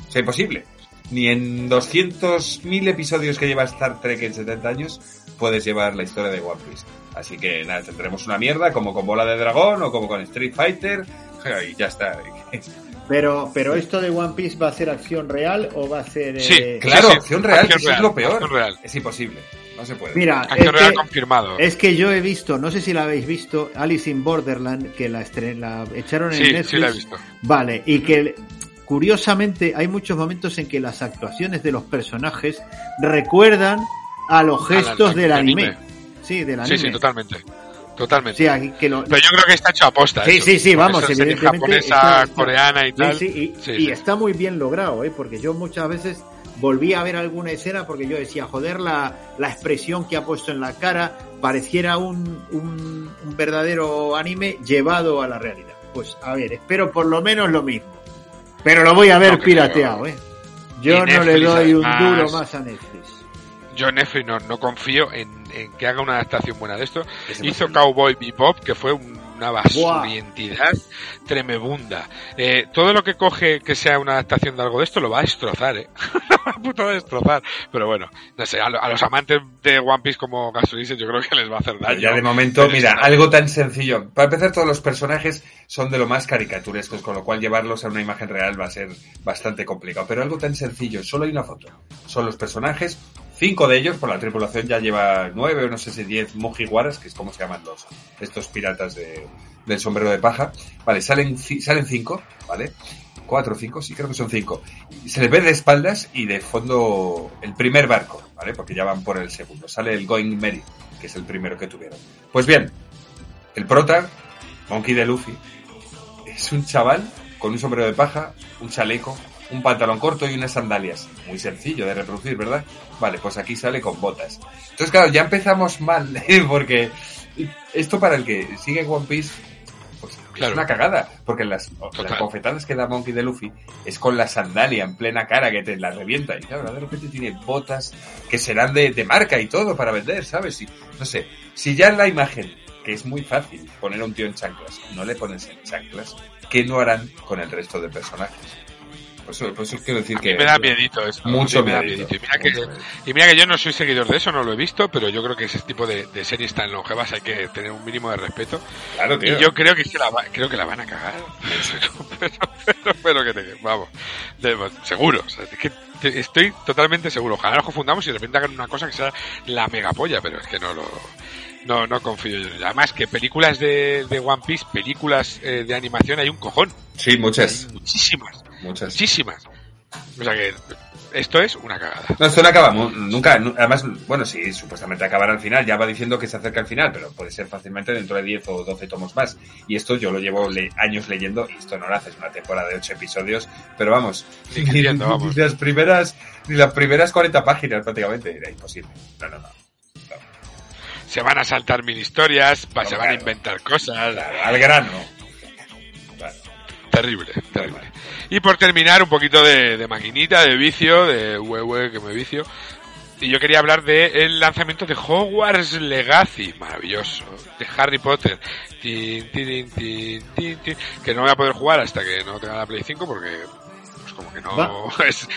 O sea, imposible. Ni en 200.000 episodios que lleva Star Trek en 70 años puedes llevar la historia de One Piece. Así que nada, tendremos una mierda como con Bola de Dragón o como con Street Fighter <laughs> y ya está. Pero, pero esto de One Piece va a ser acción real o va a ser. Sí, eh, Claro, sí, acción real, acción que eso es real, lo peor. real. Es imposible. No se puede. Mira, es real que, confirmado. es que yo he visto, no sé si la habéis visto, Alice in Borderland, que la, estre- la echaron en Sí, Netflix. sí la he visto. Vale, y que curiosamente hay muchos momentos en que las actuaciones de los personajes recuerdan a los gestos del anime. anime. Sí, del anime. sí, totalmente. Totalmente. Sí, que lo- Pero yo creo que está hecho a posta. Sí, eso. sí, sí, vamos, esa evidentemente. japonesa, está- coreana y Sí, tal. sí, y, Sí, y sí. está muy bien logrado, ¿eh? porque yo muchas veces volví a ver alguna escena porque yo decía, joder, la, la expresión que ha puesto en la cara pareciera un, un, un verdadero anime llevado a la realidad. Pues a ver, espero por lo menos lo mismo. Pero lo voy a ver No, pirateado, ¿eh? Yo no le doy un además, duro más a Netflix. Yo Netflix no, no confío en, en que haga una adaptación buena de esto. Es Hizo. Cowboy Bebop, que fue un una basurientidad tremebunda. Eh, todo lo que coge que sea una adaptación de algo de esto lo va a destrozar, ¿eh? <laughs> Puto va a destrozar. Pero bueno, no sé, a, lo- a los amantes de One Piece como Gasolis yo creo que les va a hacer daño. Ya de momento, Pero mira, está- algo tan sencillo. Para empezar, todos los personajes son de lo más caricaturescos, con lo cual llevarlos a una imagen real va a ser bastante complicado. Pero algo tan sencillo, solo hay una foto. Son los personajes, cinco de ellos, por la tripulación ya lleva nueve o no sé si diez Mugiwaras, que es como se llaman los, estos piratas de, del sombrero de paja. Vale, salen, salen cinco, ¿vale? Cuatro o cinco, sí, creo que son cinco. Se les ve de espaldas y de fondo el primer barco, ¿vale? Porque ya van por el segundo. Sale el Going Merry, que es el primero que tuvieron. Pues bien, el prota, Monkey de Luffy, es un chaval con un sombrero de paja, un chaleco, un pantalón corto y unas sandalias. Muy sencillo de reproducir, ¿verdad? Vale, pues aquí sale con botas. Entonces, claro, ya empezamos mal, <laughs> porque esto para el que sigue One Piece, pues Claro. es una cagada, porque las, Total. las bofetadas que da Monkey de Luffy es con la sandalia en plena cara que te la revienta. Y claro, de repente tiene botas que serán de, de marca y todo para vender, ¿sabes? Y, no sé, si ya en la imagen, que es muy fácil poner a un tío en chanclas, no le pones en chanclas, ¿qué no harán con el resto de personajes? Por eso, por eso quiero decir que... me da miedito eso. Mucho me da miedito. Y mira, que, y mira que yo no soy seguidor de eso, no lo he visto, pero yo creo que ese tipo de, de series tan longevas hay que tener un mínimo de respeto. Claro, tío. Y yo creo que, es que la, creo que la van a cagar. <laughs> pero, pero, pero que te, vamos, de- seguro. o sea, es que estoy totalmente seguro. Ojalá nos confundamos y de repente hagan una cosa que sea la megapolla, pero es que no lo, no, no confío yo. Además que películas de, de One Piece, películas eh, de animación hay un cojón. Sí, muchas, Hay muchísimas, muchas. muchísimas. O sea que esto es una cagada. No, esto no acaba nunca. nu- Además, bueno, sí, supuestamente acabará al final. Ya va diciendo que se acerca al final, pero puede ser fácilmente dentro de 10 o 12 tomos más. Y esto yo lo llevo le- años leyendo y esto no lo haces una temporada de 8 episodios. Pero vamos, Ni queriendo, <laughs> vamos. ni las primeras, ni las primeras 40 páginas prácticamente. Era imposible. No, no, no. Se van a saltar mil historias, No, se van a inventar cosas. Claro, al grano. Terrible, terrible. Y por terminar, un poquito de, de maquinita, de vicio, de hue que me vicio. Y yo quería hablar del lanzamiento de Hogwarts Legacy, maravilloso, de Harry Potter. Tin, que no voy a poder jugar hasta que no tenga la Play 5 porque, pues como que no, <laughs> es-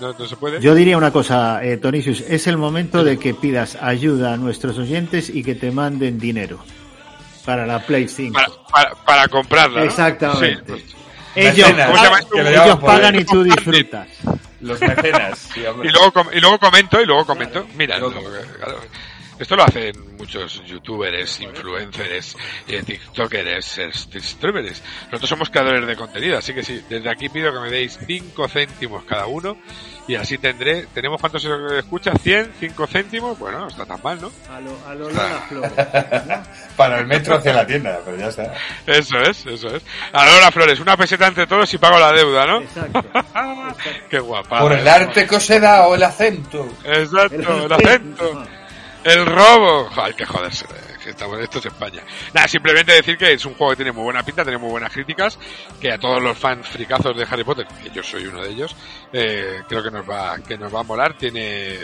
no, no se puede. Yo diría una cosa, eh, Tonisius, es el momento de que pidas ayuda a nuestros oyentes y que te manden dinero para la Play 5. para, para, para comprarla. ¿no? Exactamente. Sí, pues, ellos Mecenas, ¿cómo se llama esto? que lo ellos pagan y tú disfrutas. Los mecenas. sí. Y luego, com- y luego comento, y luego comento. Mira, claro, esto lo hacen muchos youtubers, influencers, eh, tiktokers, eh, streamers. Nosotros somos creadores de contenido, así que sí, desde aquí pido que me deis 5 céntimos cada uno y así tendré, ¿tenemos cuántos se escucha? ¿100? ¿5 céntimos? Bueno, no está tan mal, ¿no? A lo, a lo Lola Flores. <laughs> Para el metro hacia la tienda, pero ya está. Eso es, eso es. Ahora Flores, una peseta entre todos y pago la deuda, ¿no? <laughs> Exacto. Qué guapa. Por el arte que os he dado, el acento. Exacto, el acento. El robo. Hay que joderse. eh, que estamos, esto es España. Nada, simplemente decir que es un juego que tiene muy buena pinta, tiene muy buenas críticas, que a todos los fans fricazos de Harry Potter, que yo soy uno de ellos, eh, creo que nos va, que nos va a molar. Tiene,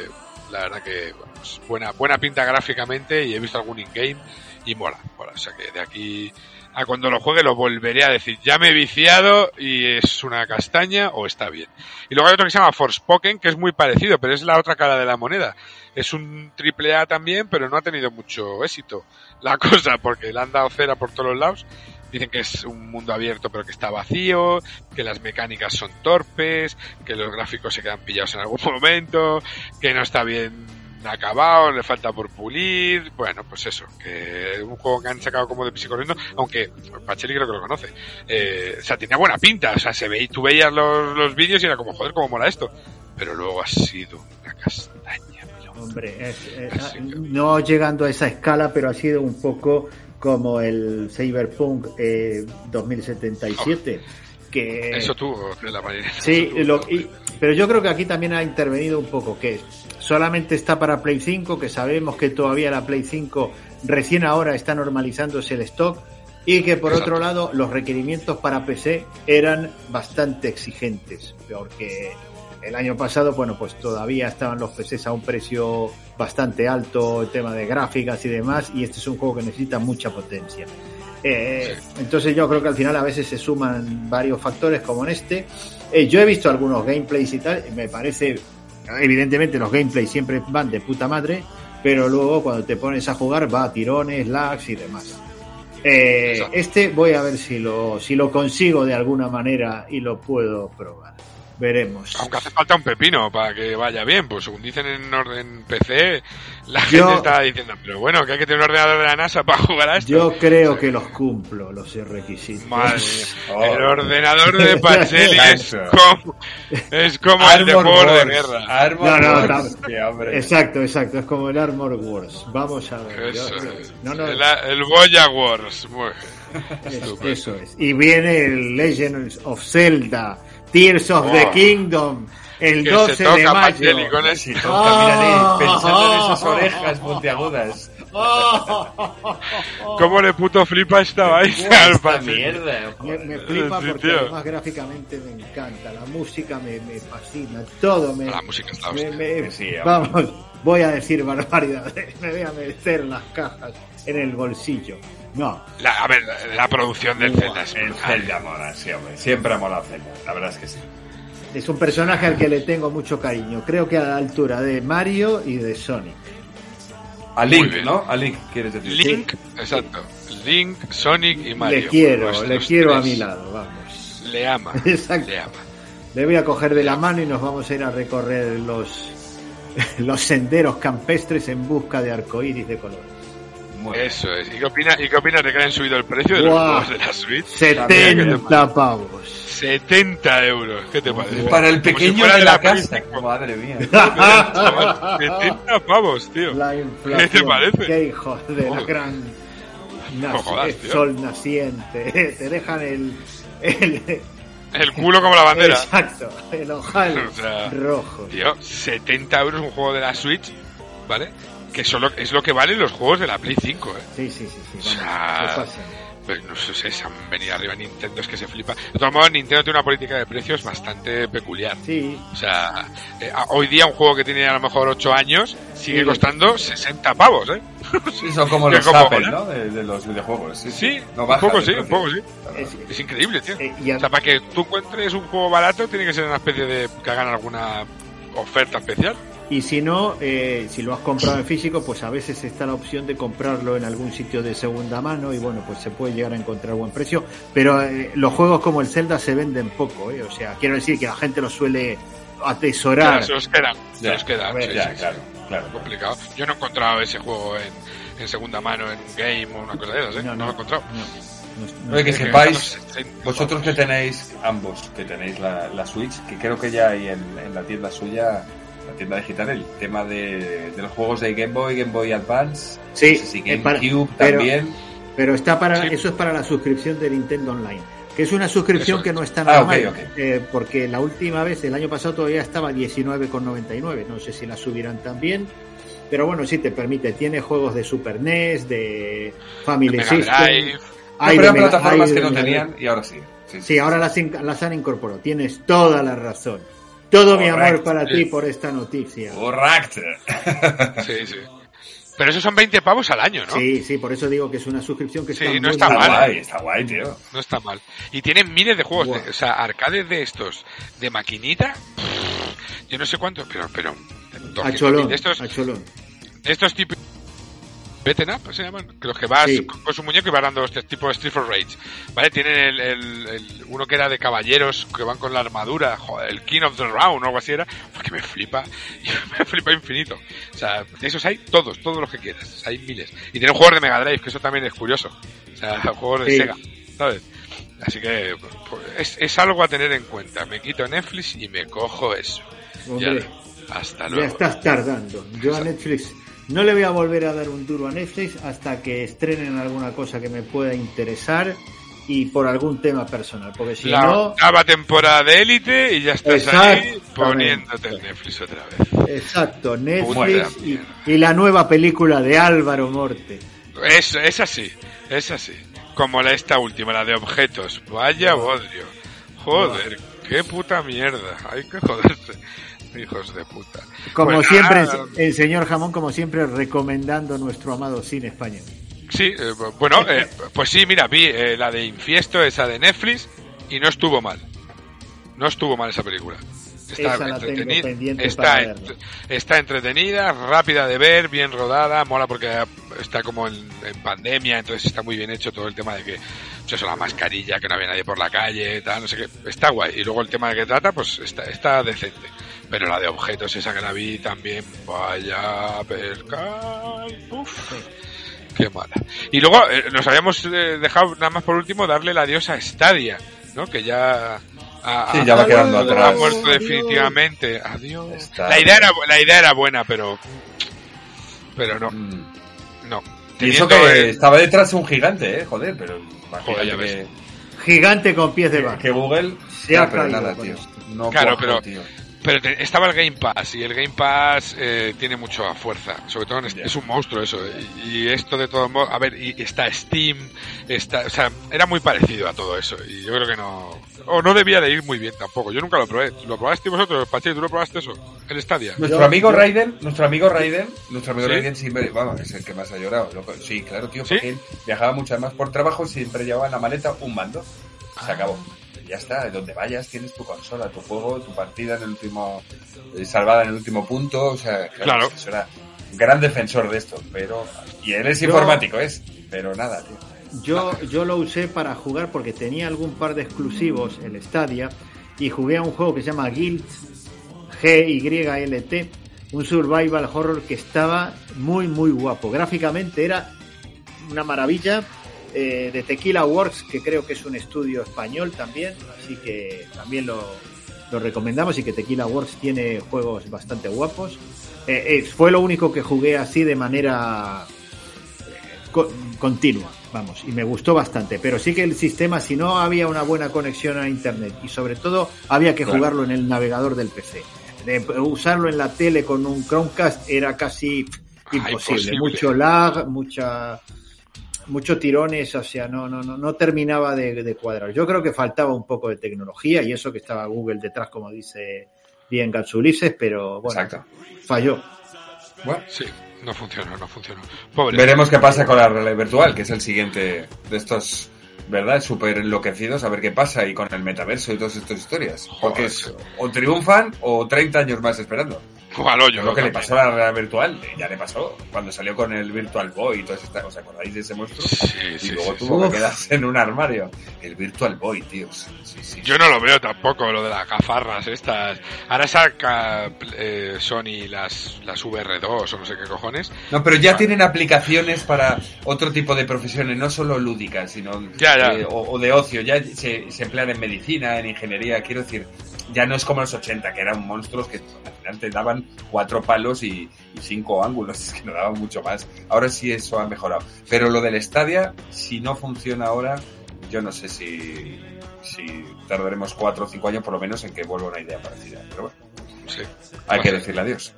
la verdad que, bueno, pues, buena, buena pinta gráficamente y he visto algún in-game y mola, mola. O sea que de aquí a cuando lo juegue lo volveré a decir, ya me he viciado y es una castaña o está bien. Y luego hay otro que se llama Forspoken, que es muy parecido, pero es la otra cara de la moneda. Es un triple A también, pero no ha tenido mucho éxito la <laughs> cosa, porque le han dado cera por todos los lados. Dicen que es un mundo abierto pero que está vacío, que las mecánicas son torpes, que los gráficos se quedan pillados en algún <laughs> momento, que no está bien acabado, le falta por pulir, bueno, pues eso, que es un juego que han sacado como de pis y corriendo, aunque Pacheli creo que lo conoce. Eh, o sea, tenía buena pinta, o sea, se ve, tú veías los, los vídeos y era como, joder, cómo mola esto. Pero luego ha sido una castaña. Hombre, es- eh, que- no llegando a esa escala, pero ha sido un poco como el Cyberpunk eh, 2077. Que Eso tuvo la manera. Sí, tuvo lo- y- pero yo creo que aquí también ha intervenido un poco, que solamente está para Play 5, que sabemos que todavía la Play 5 recién ahora está normalizándose el stock y que por Exacto. otro lado los requerimientos para PC eran bastante exigentes, porque el año pasado, bueno, pues todavía estaban los PCs a un precio bastante alto, el tema de gráficas y demás, y este es un juego que necesita mucha potencia. Eh, Entonces yo creo que al final a veces se suman varios factores como en este. Eh, yo he visto algunos gameplays y tal, y me parece, evidentemente los gameplays siempre van de puta madre, pero luego cuando te pones a jugar va a tirones, lags y demás. Eh, este voy a ver si lo, si lo consigo de alguna manera y lo puedo probar. Veremos. Aunque hace falta un pepino para que vaya bien, pues según dicen en orden PC, la Yo- gente está diciendo, pero bueno, que hay que tener un ordenador de la NASA para jugar a esto. Yo creo que los cumplo, los requisitos. Madre mía. <laughs> Oh. El ordenador de Pacelli <laughs> es como, es como el de juegos de guerra. Armor No, no, Wars. Sí. Exacto, exacto, es como el Armor Wars. Vamos a ver. Eso yo- es. no, no, El, el Boya Wars. Es- Estupendo. eso es. Y viene el Legend of Zelda, Tears of the Oh. Kingdom, el Que 12 se de mayo. Pacelli con Sí, eso. toca, mírale, pensando en esas Ah. orejas puntiagudas. ¿Cómo le puto flipa esta vaina al Esta mierda. Me, me flipa Sí, porque tío. además gráficamente me encanta, la música me, me fascina, todo me, La música está me- me- Sí, vamos, voy a decir barbaridades, <laughs> me voy a meter las cajas en el bolsillo. No, La- a ver, la, la producción del Zelda es El. Zelda mola, sí, hombre. Siempre ha molado Zelda. La verdad es que sí. es un personaje al que le tengo mucho cariño, creo que a la altura de Mario y de Sonic. A Link. ¿no? A Link, quieres decir. Link, exacto. Link, Sonic y Mario. le quiero, le quiero a mi lado, vamos. Le ama. <laughs> Exacto. Le ama. Le voy a coger de la mano y nos vamos a ir a recorrer los, <laughs> los senderos campestres en busca de arcoíris de colores. Bien. Eso es. ¿Y qué, opina, ¿Y qué opinas de que hayan subido el precio de los juegos de la Switch? 70 pavos. 70 euros. ¿Qué te parece? Para el si pequeño fuera de la Play casa. 5. <laughs> Madre mía. Chaval, 70 pavos, tío. La inflación. ¿Qué te parece? Qué hijos de la gran nac- jodas, sol naciente. <laughs> Te dejan el, el- El culo como la bandera. exacto, el ojal <laughs> O sea, rojo. Tío, 70 euros un juego de la Switch, ¿vale? Que solo es lo que valen los juegos de la Play 5, ¿eh? Sí, sí, sí, sí. O sea. Pues no sé, se han venido arriba Nintendo, es que se flipa. De todos modos, Nintendo tiene una política de precios bastante peculiar. Sí, O sea, eh, a- hoy día un juego que tiene a lo mejor 8 años sigue Sí. costando 60 pavos, ¿eh? Sí, son como <laughs> los como Apple. ¿no? De, de los videojuegos. Sí, Sí, No un poco sí, un poco sí. es- Es increíble, tío. eh, y a- O sea, para que tú encuentres un juego barato, tiene que ser una especie de que hagan alguna oferta especial. Y si no, eh, si lo has comprado en físico, pues a veces está la opción de comprarlo en algún sitio de segunda mano y bueno, pues se puede llegar a encontrar buen precio. Pero eh, los juegos como el Zelda se venden poco, ¿eh? o sea, quiero decir que la gente lo suele atesorar. Claro, se los quedan. Se los quedan. ver, sí, Ya, sí, sí. claro, claro. complicado. Yo no he encontrado ese juego en, en segunda mano, en un game o una cosa de esas, ¿eh? No, lo he encontrado. no, no, que sepáis, gastan los 60 vosotros que tenéis, ambos que tenéis la, la Switch, que creo que ya hay en, en la tienda suya, la tienda digital, el tema de, de los juegos de Game Boy, Game Boy Advance, Sí, no sé si GameCube pero- también. Pero está para, Sí. eso es para la suscripción de Nintendo Online, que es una suscripción que no está Ah, nada mal, ok. eh, porque la última vez, el año pasado todavía estaba 19,99, no sé si la subirán también, pero bueno, sí te permite, tiene juegos de Super NES, de Family Mega System, Drive. No, hay Mega- plataformas hay que no tenían y ahora sí. Sí, Sí, ahora las, las han incorporado, tienes toda la razón. Todo mi amor para sí. ti por esta noticia. Correcto. <laughs> Sí, sí. Pero esos son 20 pavos al año, ¿no? Sí, sí, por eso digo que es una suscripción que Sí, está no muy está Está mal. guay, está guay, tío. No está mal. Y tienen miles de juegos, Buah. de- o sea, arcades de estos, de maquinita, yo no sé cuántos, pero, pero, A cholón, de estos, a cholón. de estos tipos, Beaten Up se llaman, que los que vas Sí. con su muñeco y vas dando este tipo de Street for Rage, ¿vale? Tienen el, el- el- uno que era de caballeros que van con la armadura, joder, el King of the Round o algo así era, porque me flipa, <laughs> me flipa infinito. O sea, esos hay todos, todos los que quieras, hay miles. Y tienen juegos de Mega Drive, que eso también es curioso. O sea, <laughs> juegos de Sí. Sega, ¿sabes? Así que pues, es, es algo a tener en cuenta. Me quito Netflix y me cojo eso. Hombre. Ya, hasta Ya luego. estás tardando. Yo a Netflix no le voy a volver a dar un duro a Netflix hasta que estrenen alguna cosa que me pueda interesar y por algún tema personal. Porque si la no, octava temporada de Élite y ya estás ahí poniéndote el Netflix otra vez. exacto, Netflix y la nueva película de Álvaro Morte. Es, es así, es así. Como la esta última, la de objetos. Vaya bodrio. Joder, qué puta mierda. Hay que joderse. Hijos de puta. Como siempre, nada, el señor Jamón, como siempre, recomendando nuestro amado cine español. Sí, eh, bueno, eh, pues sí, mira, vi eh, la de Infiesto, esa de Netflix, y no estuvo mal. No estuvo mal esa película. Está, Esa la tengo entreteni- pendiente está, está entretenida, rápida de ver, bien rodada, mola porque está como en, en pandemia, entonces está muy bien hecho todo el tema de que, pues eso, la mascarilla, que no había nadie por la calle, tal, no sé qué, está guay. Y luego el tema de que trata, pues está, está decente. Pero la de objetos, esa que la vi también, vaya percal, uf. Qué mala. Y luego eh, nos habíamos eh, dejado nada más por último darle la diosa a Stadia, ¿no? Que ya ha, Sí, ya va ha- quedando ha atrás. muerto definitivamente. Adiós. La idea era la idea era buena, pero pero no, Mm. no. Y eso que estaba detrás un gigante, eh, joder, pero Joder, ya imagínate ves. que, Gigante con pies de barro. que Google Se ha Ya, pero caído nada, tío. No Claro, pero- tío. Pero te- estaba el Game Pass y el Game Pass eh, tiene mucha fuerza, sobre todo en este- es un monstruo eso. Y, y esto de todos modos, a ver, y está Steam, está, o sea, era muy parecido a todo eso y yo creo que no, o no debía de ir muy bien tampoco. Yo nunca lo probé. ¿Lo probaste vosotros, Pache? ¿Tú lo probaste eso? El Stadia. Nuestro amigo Raiden, nuestro amigo Raiden, nuestro amigo ¿Sí? Raiden siempre, vamos, es el que más ha llorado. loco. Sí, claro, tío, ¿Sí? porque él viajaba mucho más por trabajo, siempre llevaba en la maleta un mando. Ah. Se acabó. Ya está, donde vayas tienes tu consola, tu juego, tu partida en el último, eh, salvada en el último punto, o sea, Claro. eso era un gran defensor de esto, pero, y él es Yo- informático, es, pero nada, tío. Yo, yo lo usé para jugar porque tenía algún par de exclusivos en Stadia y jugué a un juego que se llama Guild, G-Y-L-T, un survival horror que estaba muy, muy guapo. Gráficamente era una maravilla. Eh, de Tequila Works, que creo que es un estudio español también, así que también lo, lo recomendamos y que Tequila Works tiene juegos bastante guapos. Eh, eh, fue lo único que jugué así de manera co- continua, vamos, y me gustó bastante. Pero sí que el sistema, si no había una buena conexión a internet y sobre todo había que Claro. jugarlo en el navegador del PC. De usarlo en la tele con un Chromecast era casi Ah, imposible. Mucho lag, mucha muchos tirones, o sea, no, no, no, no terminaba de, de cuadrar. Yo creo que faltaba un poco de tecnología y eso que estaba Google detrás, como dice bien Gatsulises, pero bueno, Exacto. falló. Bueno, Sí, no funcionó, no funcionó. Pobre. veremos qué pasa con la realidad virtual, que es el siguiente de estos, ¿verdad? Súper enloquecidos, a ver qué pasa y con el metaverso y todas estas historias. Porque es, o triunfan o 30 años más esperando. Al hoyo, lo que le pasó a la realidad virtual, eh, ya le pasó cuando salió con el Virtual Boy y todas estas ¿Os acordáis de ese monstruo? Sí, y sí, luego sí, tuvo sí. que quedarse en un armario. El Virtual Boy, tío. Sí, sí, sí. Yo no lo veo tampoco, lo de las gafarras estas. Ahora saca eh, Sony las, las VR2 o no sé qué cojones. No, pero ya tienen aplicaciones para otro tipo de profesiones, no solo lúdicas, sino Ya, ya. eh, o, o de ocio. Ya se, se emplean en medicina, en ingeniería. Quiero decir, ya no es como los 80, que eran monstruos que al final te daban cuatro palos y, y cinco ángulos, <laughs> es que no daban mucho más. Ahora sí eso ha mejorado. Pero lo del Stadia, si no funciona ahora, yo no sé si, si tardaremos cuatro o cinco años por lo menos en que vuelva una idea parecida. Pero bueno, Sí, hay Va que decirle adiós.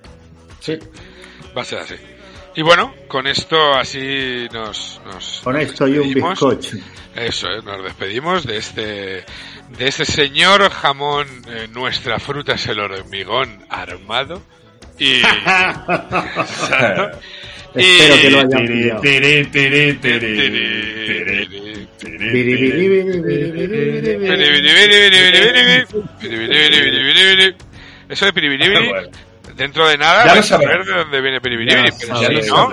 Sí. Va a ser así. Y bueno, con esto así nos. nos Con nos esto y un bizcocho. Eso, eh, nos despedimos de este de este señor jamón. eh, nuestra fruta es el hormigón armado. Y. Espero que lo hayan. Eso de piribiribiri, dentro de nada, Ya vais a ver de dónde viene piribiribiri, Ya pero ya si lo no,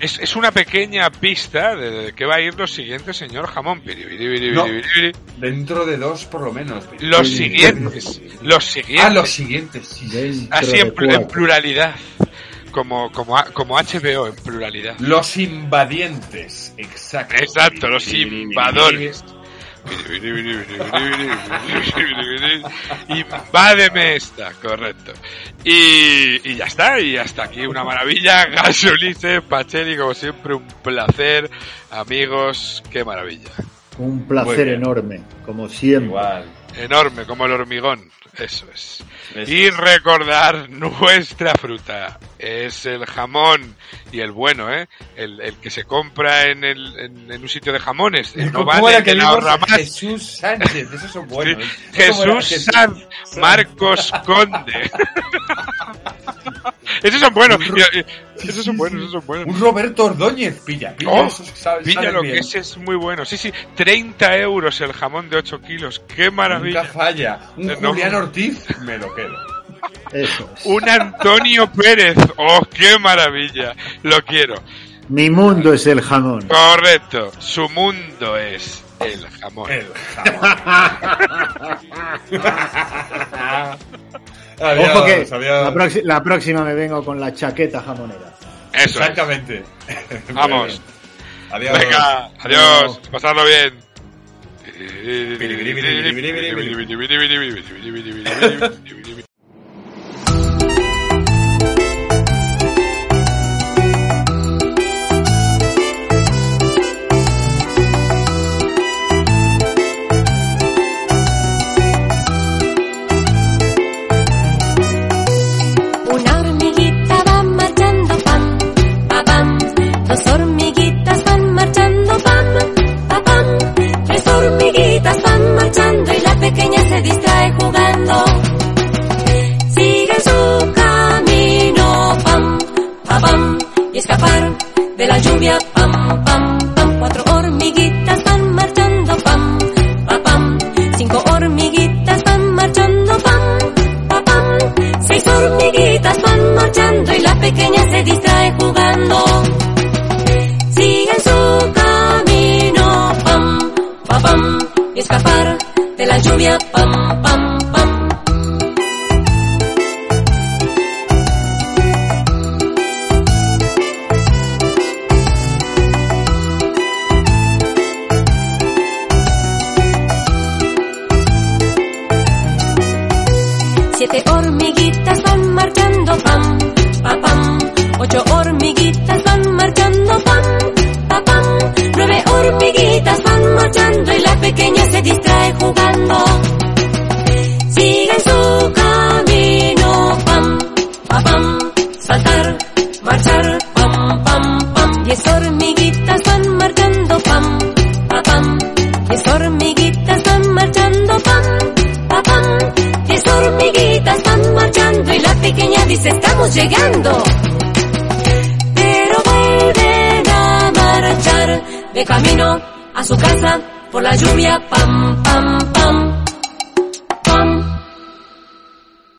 es, es una pequeña pista de, de qué va a ir lo siguiente, señor jamón. Piribiribiri, No. Dentro de dos, por lo menos. Los siguientes, los Ah, siguientes, los siguientes, sí. Así en, pl- en pluralidad, como, como, como HBO en pluralidad. Los invadientes, exacto. Exacto, los invadores. Invádeme esta, correcto. Y, y ya está, y hasta aquí una maravilla. Gasolice, Pacheli, como siempre, un placer. Amigos, qué maravilla. Un placer enorme, como siempre. Igual. Enorme, como el hormigón. Eso es. Eso Y recordar <laughs> nuestra fruta. Es el jamón. Y el bueno, ¿eh? El, el que se compra en, el, en, en un sitio de jamones. El no ¿Cómo vale que vimos? ahorra más. Jesús Sánchez, esos son buenos. Sí, ¿Cómo era? Jesús Sanz, Marcos Conde. <laughs> Esos son buenos. Y- y- Esos son buenos, esos son buenos. Un Roberto Ordóñez, pilla, pilla, Oh, esos pilla lo bien. que ese es muy bueno. Sí, sí, 30 euros el jamón de 8 kilos. ¡Qué maravilla! Nunca falla. Un Eh, no. Julián Ortiz, me lo quedo. Eso es. Un Antonio Pérez. ¡Oh, qué maravilla! Lo quiero. Mi mundo es el jamón. Correcto. Su mundo es el jamón. El jamón. <laughs> Ojo que la, próxima me vengo con la chaqueta jamonera. Eso es. Exactamente. <laughs> Vamos. Adiós. Venga, adiós. Adiós. Pasadlo bien. De la lluvia pam, pam, pam. Cuatro hormiguitas van marchando pam, pa pam. Cinco hormiguitas van marchando pam, pa pam. Seis hormiguitas van marchando y la pequeña se distrae jugando. Siguen su camino, pam, pa pam, y escapar de la lluvia, pam,